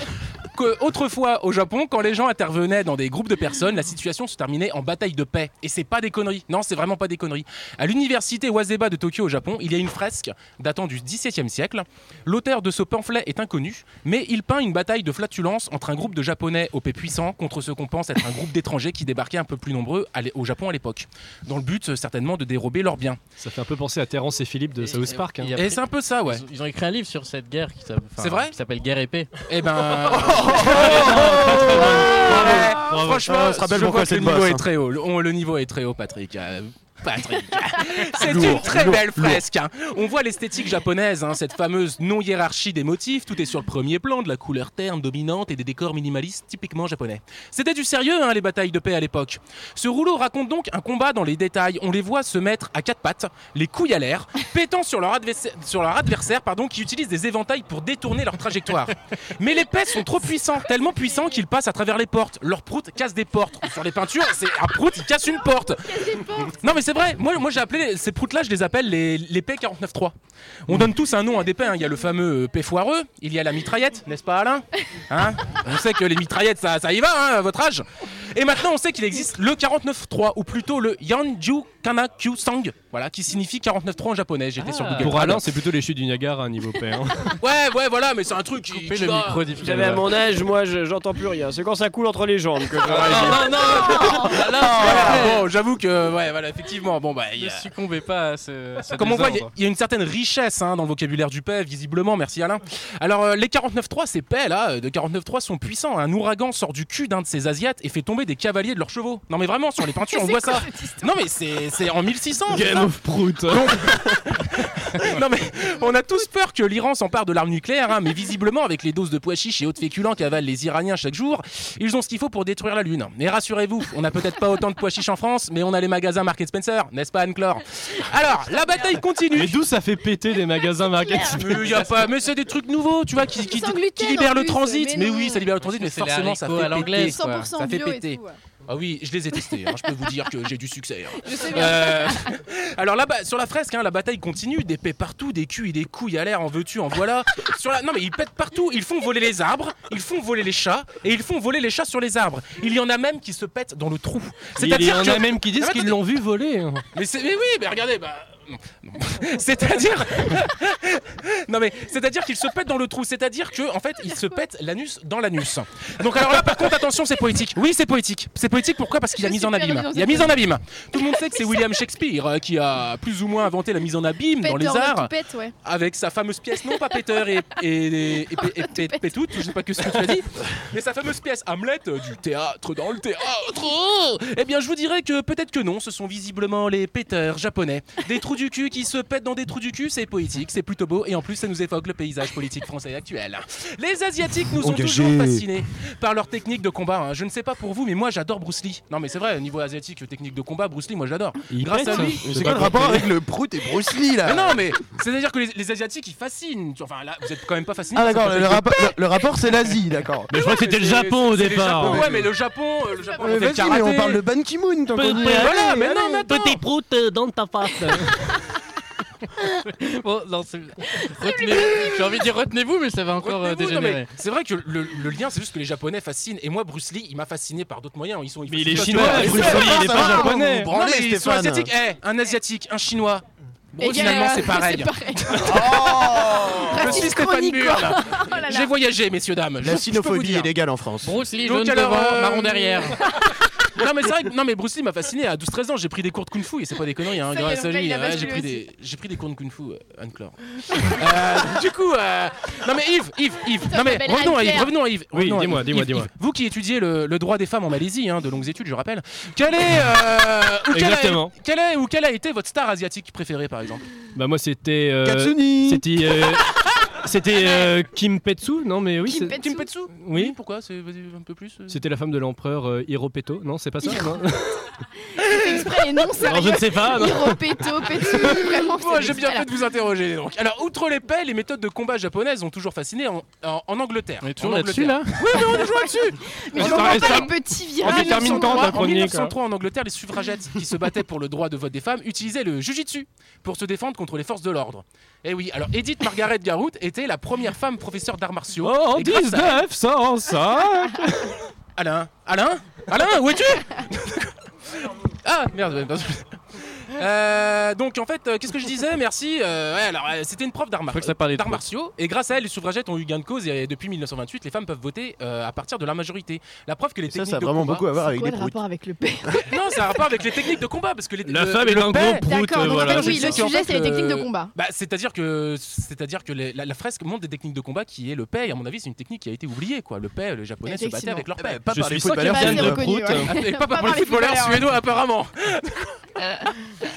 que autrefois au Japon, quand les gens intervenaient dans des groupes de personnes, la situation se terminait en bataille de paix. Et c'est pas des conneries. Non, c'est vraiment pas des conneries. À l'université Waseba de Tokyo au Japon, il y a une fresque datant du XVIIe siècle. L'auteur de ce pamphlet est inconnu, mais il peint une bataille de flatulence entre un groupe de Japonais au paix puissant contre ce qu'on pense être un groupe d'étrangers qui débarquaient un peu plus nombreux au Japon à l'époque, dans le but euh, certainement de dérober leurs biens. Ça fait un peu penser à Terence et Philippe de South Park. hein. Et c'est un peu ça, ouais. Ils ont- écrit un livre sur cette guerre qui s'appelle- enfin, C'est vrai qui s'appelle Guerre épée. Eh ben. Franchement, Ah, on se rappelle le niveau est hein. très haut. Le niveau est très haut, Patrick. Patrick. C'est une très lourd, belle fresque. hein. On voit l'esthétique japonaise, hein, cette fameuse non-hiérarchie des motifs. Tout est sur le premier plan, de la couleur terne dominante et des décors minimalistes typiquement japonais. C'était du sérieux, hein, les batailles de paix à l'époque. Ce rouleau raconte donc un combat dans les détails. On les voit se mettre à quatre pattes, les couilles à l'air, pétant sur leur adversaire, sur leur adversaire pardon, qui utilise des éventails pour détourner leur trajectoire. Mais les pets sont trop puissants, tellement puissants qu'ils passent à travers les portes. Leur prout casse des portes. Sur les peintures, c'est un prout, casse une porte. Non mais c'est vrai, moi, moi j'ai appelé ces proutes là, je les appelle les, les P 49.3. On donne tous un nom à des paix, hein. il y a le fameux euh, P foireux, il y a la mitraillette, n'est-ce pas Alain? Hein? On sait que les mitraillettes ça, ça y va hein, à votre âge. Et maintenant on sait qu'il existe le 49.3 ou plutôt le Yanju Kana Kyu Sang, voilà, qui signifie 49.3 en japonais, j'étais sur Google Pour. Alain, c'est plutôt les chutes du Niagara à niveau paix. hein. Ouais, ouais, voilà, mais c'est un truc qui, qui le va- micro savez, à mon âge, moi, je- j'entends plus rien. C'est quand ça coule entre les jambes que je réagis. Non, non, non, Voilà, bon, j'avoue que, ouais, voilà, effectivement, bon bah... il y Ne a- succombez pas à ce, à ce Comme on voit, il y a- y, une certaine richesse hein, dans le vocabulaire du paix, visiblement, merci Alain. Alors, euh, les 49.3, ces paix là, euh, de 49.3 sont puissants. Un ouragan sort du cul d'un de ces Asiates et fait tomber des cavaliers de leurs chevaux. Non, mais vraiment, sur les peintures, on voit ça. Non, mais c'est c'est en 1600. c'est Game of Prout. Non, mais on a tous peur que l'Iran s'empare de l'arme nucléaire, hein, mais visiblement, avec les doses de pois chiches et autres féculents qu'avalent les Iraniens chaque jour, ils ont ce qu'il faut pour détruire la Lune. Mais rassurez-vous, on n'a peut-être pas autant de pois chiches en France, mais on a les magasins Mark Spencer, n'est-ce pas, Anne-Claire Alors, la bataille continue. Mais d'où ça fait péter des magasins market Mais y a pas, mais c'est des trucs nouveaux, tu vois, qui, libèrent en le transit. mais oui, ça libère le transit, mais les forcément ça fait péter. quoi. 100% Ça fait bio et péter. Ah oui, je les ai testés. hein, Je peux vous dire que j'ai du succès. hein. Je sais bien. Euh, alors là, sur la fresque, hein, la bataille continue. Des paix partout, des culs et des couilles à l'air. En veux-tu, en voilà. Sur la... Non mais ils pètent partout. Ils font voler les arbres, ils font voler les chats et ils font voler les chats sur les arbres. Il y en a même qui se pètent dans le trou. Il y en que- a même qui disent Ah, qu'ils l'ont vu voler. hein. mais, c'est- mais oui, mais regardez, bah. Non, non. C'est-à-dire. non mais, c'est-à-dire qu'ils se pètent dans le trou. C'est-à-dire que, en fait, ils se pètent l'anus dans l'anus. Donc alors là, par contre, attention, c'est poétique. Oui, c'est poétique. C'est poétique. Pourquoi? Parce qu'il y a mise en abîme. Il y a mise en abîme. Tout le monde sait que c'est William Shakespeare euh, qui a plus ou moins inventé la mise en abîme dans les arts ouais. avec sa fameuse pièce, non pas Peter et, et, et, et, et- et- Pétout, je sais pas que ce que tu as dit, mais sa fameuse pièce Hamlet euh, du théâtre dans le théâtre. Eh bien, je vous dirais que peut-être que non, ce sont visiblement les péteurs japonais. Des trous du cul qui se pètent dans des trous du cul, c'est poétique, c'est plutôt beau et en plus ça nous évoque le paysage politique français actuel. Les Asiatiques nous ont Engagé. toujours fascinés par leur technique de combat. hein. Je ne sais pas pour vous, mais moi j'adore Bruce Lee. Non mais c'est vrai, au niveau asiatique, technique de combat, Bruce Lee, moi j'adore. Grâce pète, à lui. C'est quoi le rapport avec le prout et Bruce Lee là Mais non, mais c'est-à-dire que les, les Asiatiques ils fascinent. Enfin là, vous êtes quand même pas fascinés. Ah d'accord, le, le- le rapport c'est l'Asie, d'accord. Mais je crois que c'était le Japon au départ. Japon, ouais, mais le Japon, euh, le Japon, on Mais mais on parle de Ban Ki-moon. Voilà, mais non, mais. Petit prout euh, dans ta face. bon, non. Retenez... J'ai envie de dire retenez-vous, mais ça va encore euh, dégénérer. C'est vrai que le, le lien, c'est juste que les Japonais fascinent. Et moi, Bruce Lee, il m'a fasciné par d'autres moyens. Ils sont, Mais il est chinois, Bruce. Lee, il est pas japonais. Non, mais ils sont asiatiques. Eh, un asiatique, un chinois. Bon, Égal, finalement, c'est pareil. pareil. Je Raciste suis Stéphane là. Oh là là. J'ai voyagé, messieurs, dames. Je- La je sinophobie est légale en France. Bruce Lee, jaune devant, euh, marron derrière. Non mais c'est vrai que non mais Bruce Lee m'a fasciné à 12-13 ans j'ai pris des cours de kung fu et c'est pas des conneries hein, grâce à lui ouais, j'ai basculé pris aussi. des j'ai pris des cours de kung fu euh, Anne-Claire. Euh, du coup euh, non mais Yves Yves Yves non mais revenons à Yves revenons à Yves Oui, revenons à dis-moi, Yves. dis-moi, Yves, dis-moi. Yves, vous qui étudiez le, le droit des femmes en Malaisie hein, de longues études je rappelle quel est euh, ou quel a- Exactement. quel est ou quel a été votre star asiatique préférée par exemple? Bah moi c'était. euh, Katsuni C'était. euh, C'était euh, Kim Petsu, non mais oui. Kim c'est- Petsu. Kim Petsu Oui. pourquoi c'est vas-y un peu plus euh. C'était la femme de l'empereur euh, Hiropeto, non c'est pas ça non C'est exprès et non sérieux. Alors je ne sais pas. non. Hiropeto, Petsu, vraiment. C'est j'ai bien fait de vous interroger donc. Alors, outre les paix, les méthodes de combat japonaises ont toujours fasciné en, en- en Angleterre. On est toujours En là-dessus Angleterre. là Oui, mais on est toujours là-dessus Mais On comprends pas les petits En virages. On détermine quand 1903, d'un en premier, 1903, en Angleterre, les suffragettes qui se battaient pour le droit de vote des femmes utilisaient le jujitsu pour se défendre contre les forces de l'ordre. Et oui, alors Edith Margaret Garout était la première femme professeure d'arts martiaux. Oh, en Et grâce à elle- 1905 Alain Alain Alain, où es-tu? Ah, merde. Euh, donc en fait, euh, qu'est-ce que je disais Merci. Euh, ouais, alors euh, c'était une prof d'arts mar- ça martiaux et grâce à elle, les suffragettes ont eu gain de cause et depuis 1928, les femmes peuvent voter euh, à partir de la majorité. La preuve que les Ça, techniques ça a de vraiment combat. beaucoup à voir avec quoi les le rapport avec le père Non, ça a rapport avec les techniques de combat parce que les, La le- femme est un gros prout, D'accord, voilà. oui, le sujet, c'est les le- techniques de combat. Bah, c'est-à-dire que c'est-à-dire que les- la, la fresque montre des techniques de combat qui est le paix. Et à mon avis, c'est une technique qui a été oubliée quoi. Le paix, les japonais se battaient avec leur Eh ben, paix. Pas par les footballeurs. Et footballeurs, suédois apparemment. uh.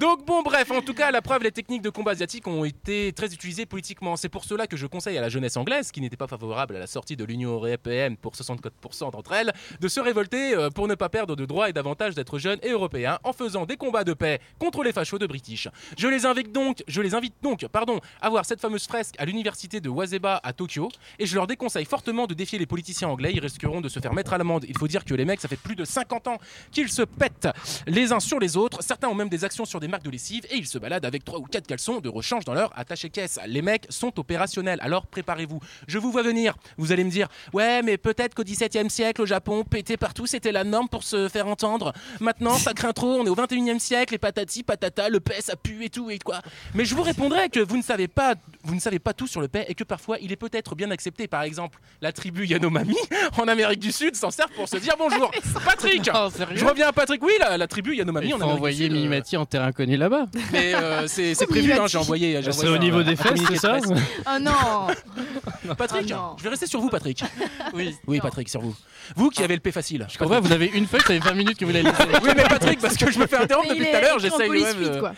Donc bon bref, en tout cas la preuve les techniques de combat asiatiques ont été très utilisées politiquement. C'est pour cela que je conseille à la jeunesse anglaise, qui n'était pas favorable à la sortie de l'Union européenne pour 64% d'entre elles, de se révolter euh, pour ne pas perdre de droits et d'avantages d'être jeunes et européens en faisant des combats de paix contre les fachos de British. Je les invite donc, je les invite donc, pardon, à voir cette fameuse fresque à l'université de Waseba à Tokyo et je leur déconseille fortement de défier les politiciens anglais, ils risqueront de se faire mettre à l'amende. Il faut dire que les mecs, ça fait plus de 50 ans qu'ils se pètent les uns sur les autres. Certains ont même des actions sur des marques de lessive et ils se baladent avec 3 ou 4 caleçons de rechange dans leur attaché caisse. Les mecs sont opérationnels, alors préparez-vous. Je vous vois venir. Vous allez me dire, ouais, mais peut-être qu'au XVIIe siècle, au Japon, péter partout, c'était la norme pour se faire entendre. Maintenant, ça craint trop, on est au XXIe siècle, et patati, patata, le paix, ça pue et tout et quoi. Mais je vous répondrai que vous ne savez pas, vous ne savez pas tout sur le paix et que parfois il est peut-être bien accepté. Par exemple, la tribu Yanomami en Amérique du Sud s'en sert pour se dire bonjour. Patrick, Non, je reviens à Patrick. Oui, la, la tribu Yanomami en Amérique du Sud. euh, Mimimati en terrain inconnu là-bas. mais euh, c'est c'est prévu, hein, j'ai envoyé. j'ai C'est envoyé au un- niveau un des fesses, communiqué c'est ça presse. Oh non Patrick, Oh non. je vais rester sur vous, Patrick. Oui. Oui, Patrick, sur vous. Vous qui avez le P facile. Je comprends, vous avez une feuille, ça fait 20 minutes que vous l'avez. Oui, mais Patrick, parce que je me fais interrompre Mais depuis tout à est l'heure, écrit en j'essaye police même, euh, quoi.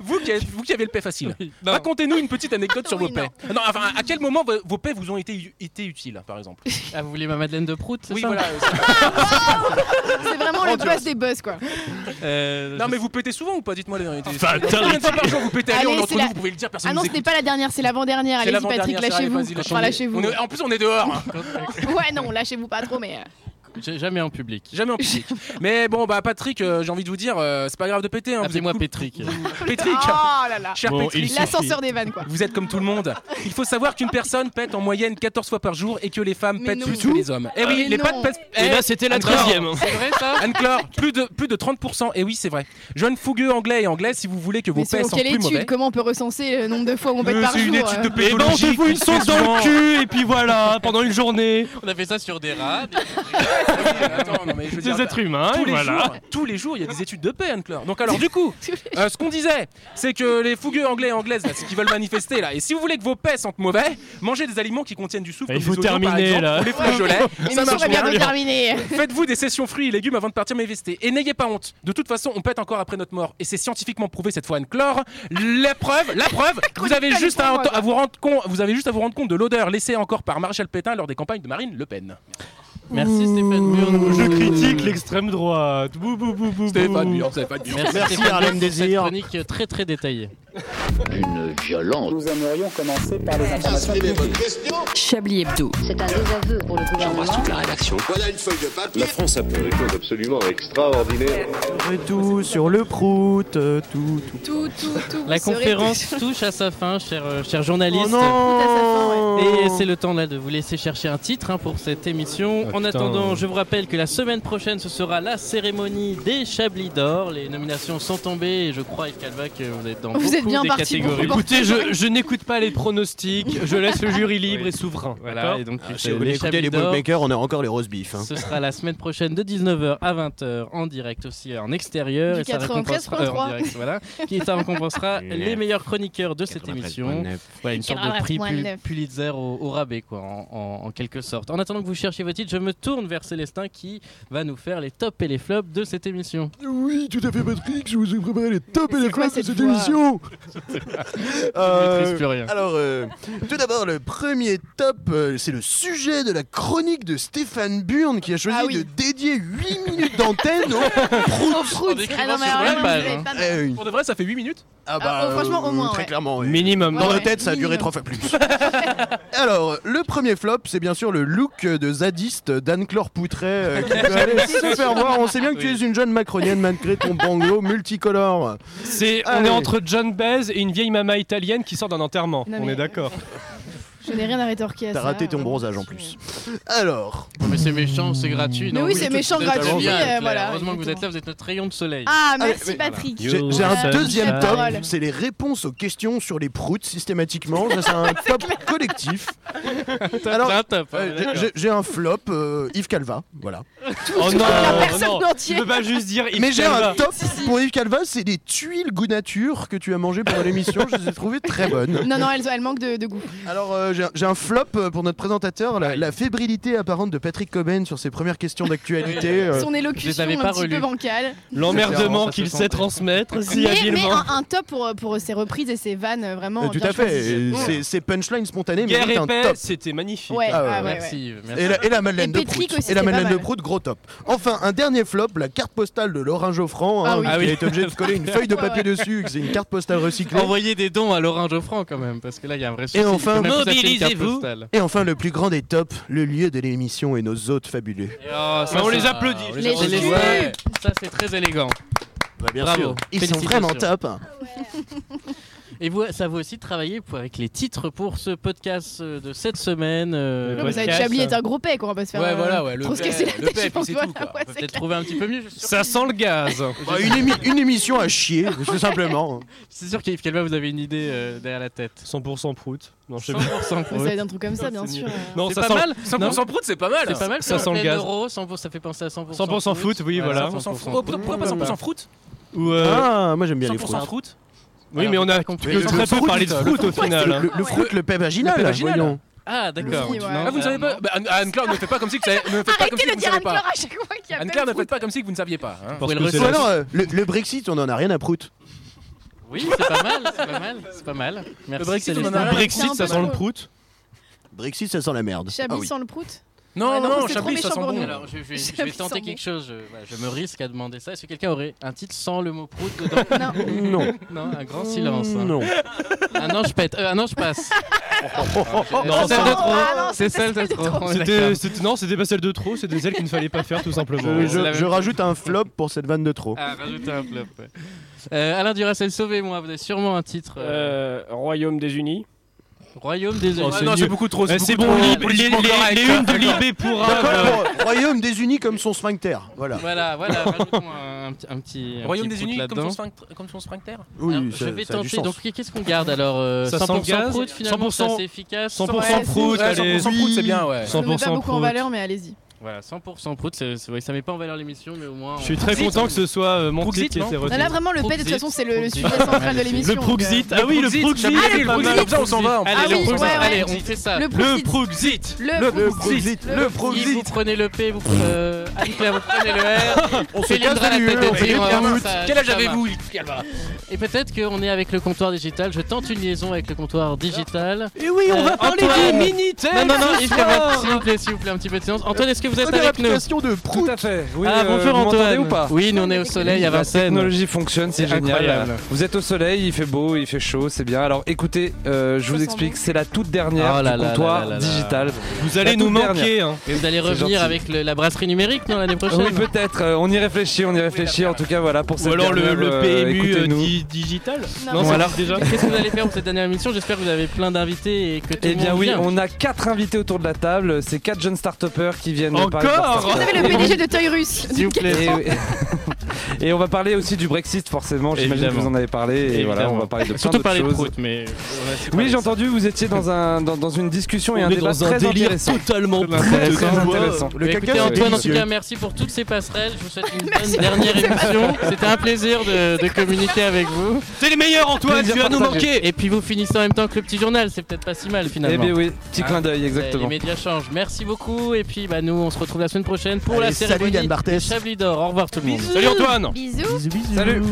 vous, qui avez, vous qui avez le P facile. Non. Racontez-nous une petite anecdote sur Oui, vos paix. Non, enfin, à quel moment vos, vos paix vous ont été, été utiles, par exemple? Ah, vous voulez ma Madeleine de Prout, c'est Oui, ça? voilà. C'est vraiment le boss des boss, quoi. Euh, Non, mais vous pétez souvent ou pas? Dites-moi les vérités. Fatality. Combien de fois par jour vous pétez Allez, Allez, on est c'est entre la- nous, vous pouvez le dire, personne Ah non, ce n'est pas la dernière, c'est l'avant-dernière. Allez-y, Patrick, lâchez-vous. Enfin, lâchez-vous. On est- En plus, on est dehors. Ouais, non, lâchez-vous pas trop, mais. Jamais en public. Jamais en public. Mais bon, bah Patrick, euh, j'ai envie de vous dire, euh, c'est pas grave de péter. Hein, vous êtes Appelez-moi cool. Patrick. Patrick. Oh là là Cher Bon, Patrick. L'ascenseur des vannes, quoi. Vous êtes comme tout le monde. Il faut savoir qu'une personne pète en moyenne 14 fois par jour et que les femmes Mais pètent non. plus que les hommes. Eh oui, Mais les non. pattes pètent. Et Eh, là, c'était la Anne-Claire. 13 C'est vrai ça Anne-Claire, plus de, plus de 30%. Et oui, c'est vrai. Jeunes fougueux anglais et anglaises, si vous voulez que vos sentent quelle plus étude mauvais. Comment on peut recenser le nombre de fois où on pète par c'est jour une étude de euh, Et pédologie. mangez-vous une qui se fait sauce dans le cul, et puis voilà, pendant une journée. On a fait ça sur des rats. des- Attends, non, mais je veux Des êtres humains, tous et les voilà. jours, tous les jours, il y a des études de paix, Anne-Claire. Donc alors du coup, euh, ce qu'on disait, c'est que les fougueux anglais et anglaises, là, ceux qui veulent manifester là, et si vous voulez que vos paix sentent mauvais, mangez des aliments qui contiennent du soufre, Il comme faut terminer, là. ou les flageolets. Ça marche bientôt bien. terminer. Faites-vous des sessions fruits et légumes avant de partir manifester. Et n'ayez pas honte. De toute façon, on pète encore après notre mort. Et c'est scientifiquement prouvé cette fois, Anne-Claire. La preuve, la preuve, vous avez juste à, à vous rendre compte, vous avez juste à vous rendre compte de l'odeur laissée encore par Maréchal Pétain lors des campagnes de Marine Le Pen. Merci Stéphane Burn. Je critique l'extrême droite. Bou, bou, bou, bou, Stéphane. Burn, Stéphane Burn. Merci, Merci, Stéphane pour cette Désir. chronique très très détaillée. D'une violence. Nous aimerions commencer par les informations publiques. Chablis Hebdo. C'est un désaveu pour le gouvernement. la rédaction. Voilà une feuille de papier. La France a fait des choses absolument extraordinaires. Et tout sur le prout, euh, tout, tout. Tout, tout, tout. La conférence touche à sa fin, chers, euh, chers journalistes. Oh non Et c'est le temps là de vous laisser chercher un titre hein, pour cette émission. En putain. attendant, je vous rappelle que la semaine prochaine, ce sera la cérémonie des Chablis d'Or. Les nominations sont tombées et je crois, Yves Calva, que vous êtes dans Vous beaucoup êtes bien des catégories. Écoutez, je, je n'écoute pas les pronostics, je laisse le jury libre Oui. et souverain. Voilà, et donc Ah, si vous voulez les écouter les bookmakers, on a encore les roast beef. hein. ce sera la semaine prochaine de 19h à 20h en direct aussi en extérieur Du et ça 93.3. récompensera euh, en direct, voilà, qui ça récompensera les meilleurs chroniqueurs de cette émission. Une sorte de prix 93.9. Pul- Pulitzer au, au rabais, quoi, en, en- en quelque sorte. En attendant que vous cherchiez vos titres, je me tourne vers Célestin qui va nous faire les tops et les flops de cette émission. Oui, tout à fait, Patrick. Je vous ai préparé les tops et les flops de cette émission. Je maîtrise plus rien. Alors, euh, tout d'abord, le premier top, euh, c'est le sujet de la chronique de Stéphane Burn qui a choisi Ah oui. de dédier 8 minutes d'antenne au prout. Ah la hein. Eh. Pour de vrai, ça fait 8 minutes Ah Ah, oh, franchement, au moins, très ouais. clairement. ouais. Minimum. Dans Ouais, nos têtes, ça a duré minimum. trois fois plus. Alors, le premier flop, c'est bien sûr le look de zadiste d'Anne-Claire Poutret euh, qui peut aller se faire voir. On sait bien que tu es une jeune macronienne malgré ton banglo multicolore. C'est, on est entre John Baez et une vieille maman italienne qui sort d'un enterrement. Non, on mais- est d'accord. Je n'ai rien à rétorquer à ça. T'as raté ton bronzage en plus. Alors, Mais c'est méchant, c'est gratuit. Mais non, oui, c'est méchant, gratuit, bien, euh, voilà, Heureusement que vous êtes là, vous êtes notre rayon de soleil. Ah, Allez, merci Patrick. j'ai un deuxième ça- top, c'est les réponses aux questions sur les proutes systématiquement. Ça, c'est un top collectif. Alors, hein, euh, j'ai- un flop, euh, Yves Calva, voilà. Oh non, la oh personne non. Tu peux pas juste dire. Yves Mais j'ai Calva. un top pour Yves Calva, c'est des tuiles goût nature que tu as mangées pendant l'émission. Je les ai trouvées très bonnes. Non, non, elles, elles manquent de, goût. Alors, j'ai un- flop euh, pour notre présentateur, la, la fébrilité apparente de Patrick Coben sur ses premières questions d'actualité. euh, Son élocution un pas petit peu bancale. L'emmerdement qu'il sait transmettre si Mais, mais un, un top pour, pour ses reprises et ses vannes euh, vraiment. euh, tout à fait. Ces ces punchlines spontanées Guerre top. c'était magnifique. Ouais, Ah ouais, ah ouais, ouais. Merci. merci. Et la, et la Madeleine Et de Prout. aussi, et la c'était Madeleine pas de mal. Prout, gros top. Enfin, un dernier flop, la carte postale de Laurent Geoffrand, hein, Ah oui. Ah oui. a été obligé de coller une feuille de papier dessus, c'est une carte postale recyclée. Envoyez des dons à Laurent Geoffrand quand même, parce que là il y a un vrai souci. Et enfin, Il mobilisez-vous. Et enfin, le plus grand des tops, le lieu de l'émission et nos hôtes fabuleux. Et oh, ça, on les applaudit. on Les applaudit. jus. Ouais. Ça c'est très élégant. Bah, bien Bravo. sûr. Ils sont vraiment top. Et vous, ça vous aussi travailler pour, avec les titres pour ce podcast euh, de cette semaine. euh, Non, mais ça va être. Chablis est un gros pec, on va pas se faire. Ouais, euh, voilà, ouais, le Trop se paix, casser la tête, paix, je pense. c'est voilà, tout, quoi. ouais, On peut c'est peut-être clair. trouver un petit peu mieux. Je suis sûr, Ça sent le gaz. Bah, une, émi- une émission à chier, tout simplement. c'est sûr qu'Yves Calva, vous avez une idée euh, derrière la tête. 100% prout. Non, je sais 100% pas. Ça prout. va être un truc comme ça, bien C'est sûr. Non, C'est ça pas sent mal. 100% prout, c'est pas mal. C'est pas mal. Ça sent le gaz. d'euros, 100%, ça fait penser à 100%. 100% foot, oui, voilà. 100% 100% fruit. Pourquoi pas 100% fruit Ou, euh, Ah, moi j'aime bien les 100% fruits. Oui, mais on a compris. que Le très peu fruit, parlé de fruit au final. hein. Le, le fruit, le paix vaginal, Le paix vaginal. voyons. Ah, d'accord. Oui, ouais. Ah, vous ne savez pas bah, Anne- Anne-Claire, ne faites pas comme si que ça- ne faites pas comme Arrêtez si de vous ne dire saviez pas. Anne-Claire à chaque fois qu'il y a Anne-Claire, plein ne faites pas comme si que vous ne saviez pas. hein. Que le alors, euh, Brexit, on en a rien à prout. Oui, c'est pas mal, c'est pas mal, c'est pas mal. Merci. Brexit, Célestin. on en a Le rien. Brexit, ça sent le prout. Brexit, ça sent la merde. Chablis Ah oui. sans le prout Non, Ouais, non, non, non, Chablis, ça sent bon. Alors, je, je vais- je vais tenter quelque bon. chose. Je, voilà, je me risque à demander ça. Est-ce que quelqu'un aurait un titre sans le mot prout dedans Non. Non. Non, un grand silence. hein. Non. Un an, je pète. Euh, un an, je passe. Non, c'est celle de trop. Ah non, c'est c'était celle de trop. non, c'était pas celle de trop, c'était celle qu'il ne fallait pas faire tout simplement. Je, rajoute un flop pour cette vanne de trop. Ah, rajoutez un flop. ouais. Euh, Alain Duracel, sauvez-moi. Vous avez sûrement un titre. euh, Euh, Royaume des Unis. Royaume des Unis. Non, c'est beaucoup trop. C'est bon, trop les, les, politiquement les, correct. les unes de Libé pour un. D'accord, Royaume des Unis comme son sphincter. Voilà. Voilà, voilà. Un, un petit- Royaume petit des prout Unis comme son sphincter- comme son sphincter Oui, Alors, ça, je vais ça a du tenter. sens. Donc, qu'est-ce qu'on garde alors euh, Ça sent 100% le gaz prout finalement, c'est 100% assez efficace. 100% Ouais, prout, Ouais, allez. 100% prout, c'est bien, ouais. Je ne mets pas 100% beaucoup en prout. valeur, mais allez-y. Voilà, 100% prout, c'est- c'est vrai, ça met pas en valeur l'émission, mais au moins. Je suis très content que ce soit euh, mon Proxit, qui Non, retenu. Là, vraiment, le P, de toute façon, c'est le, le sujet central de l'émission. Le Proxit, euh, ah oui, le Proxit, Chablis, c'est le Proxit, comme ça, on s'en va. Allez, Ah oui, Proxit, on fait ça. Le Le Proxit. Proxit. Le Proxit. Proxit, le Proxit. vous prenez le P, vous prenez. Euh, Anne-Claire, vous prenez le R. On se casse la de on fait Quel âge avez-vous. Et peut-être qu'on est avec le comptoir digital. Je tente une liaison avec le comptoir digital. Et oui, on Euh, va parler Antoine. des Minitel Non, non, non, s'il vous plaît, s'il vous plaît, un petit peu de silence. Antoine, est-ce que vous êtes avec nous de Tout Prout. à fait. Oui, Ah, euh, bonjour Antoine. ou pas Oui, nous on est au soleil à La Vincennes. technologie fonctionne, c'est génial. Vous êtes au soleil, il fait beau, il fait chaud, c'est bien. Alors écoutez, euh, je vous explique, c'est la toute dernière Oh là du là comptoir là là digital. Vous allez La nous manquer. hein. Et vous allez revenir avec le- la brasserie numérique, l'année prochaine Oui, peut-être. euh, on y réfléchit, on y réfléchit. En tout cas, voilà pour cette Ou alors le, dernière, le euh, PMU euh, écoutez-nous. di- digital Non, alors, déjà. Qu'est-ce que vous allez faire pour cette dernière émission? J'espère que vous avez plein d'invités et que tout Eh le bien monde oui, vient. on a quatre invités autour de la table. C'est quatre jeunes start-upers qui viennent Encore parler de leur Vous start-up. avez le PDG de Toy Russe. S'il vous plaît. Et, oui. Et on va parler aussi du Brexit, forcément. J'imagine que vous en avez parlé. Et voilà, on va parler de plein Surtout d'autres parler de choses. prout, mais. Oui, j'ai entendu, vous étiez dans, un, dans, dans une discussion et un débat dans un délire intéressant. totalement Très intéressant. Le caca, écoutez, c'est Antoine, en tout cas, merci pour toutes ces passerelles. Je vous souhaite une bonne dernière émission. C'était un plaisir de, de communiquer avec vous. T'es les meilleurs, Antoine, Plaisir tu vas nous manquer Et puis vous finissez en même temps que le petit journal, c'est peut-être pas si mal Eh finalement. bien oui, petit Ah. clin d'œil, Les exactement. médias changent. Merci beaucoup. Et puis bah, nous, on se retrouve la semaine prochaine pour Allez, la salut cérémonie Yann Barthès. Chablis d'or. Au revoir tout le monde. Salut Antoine Bisous. Bisous, bisous. Salut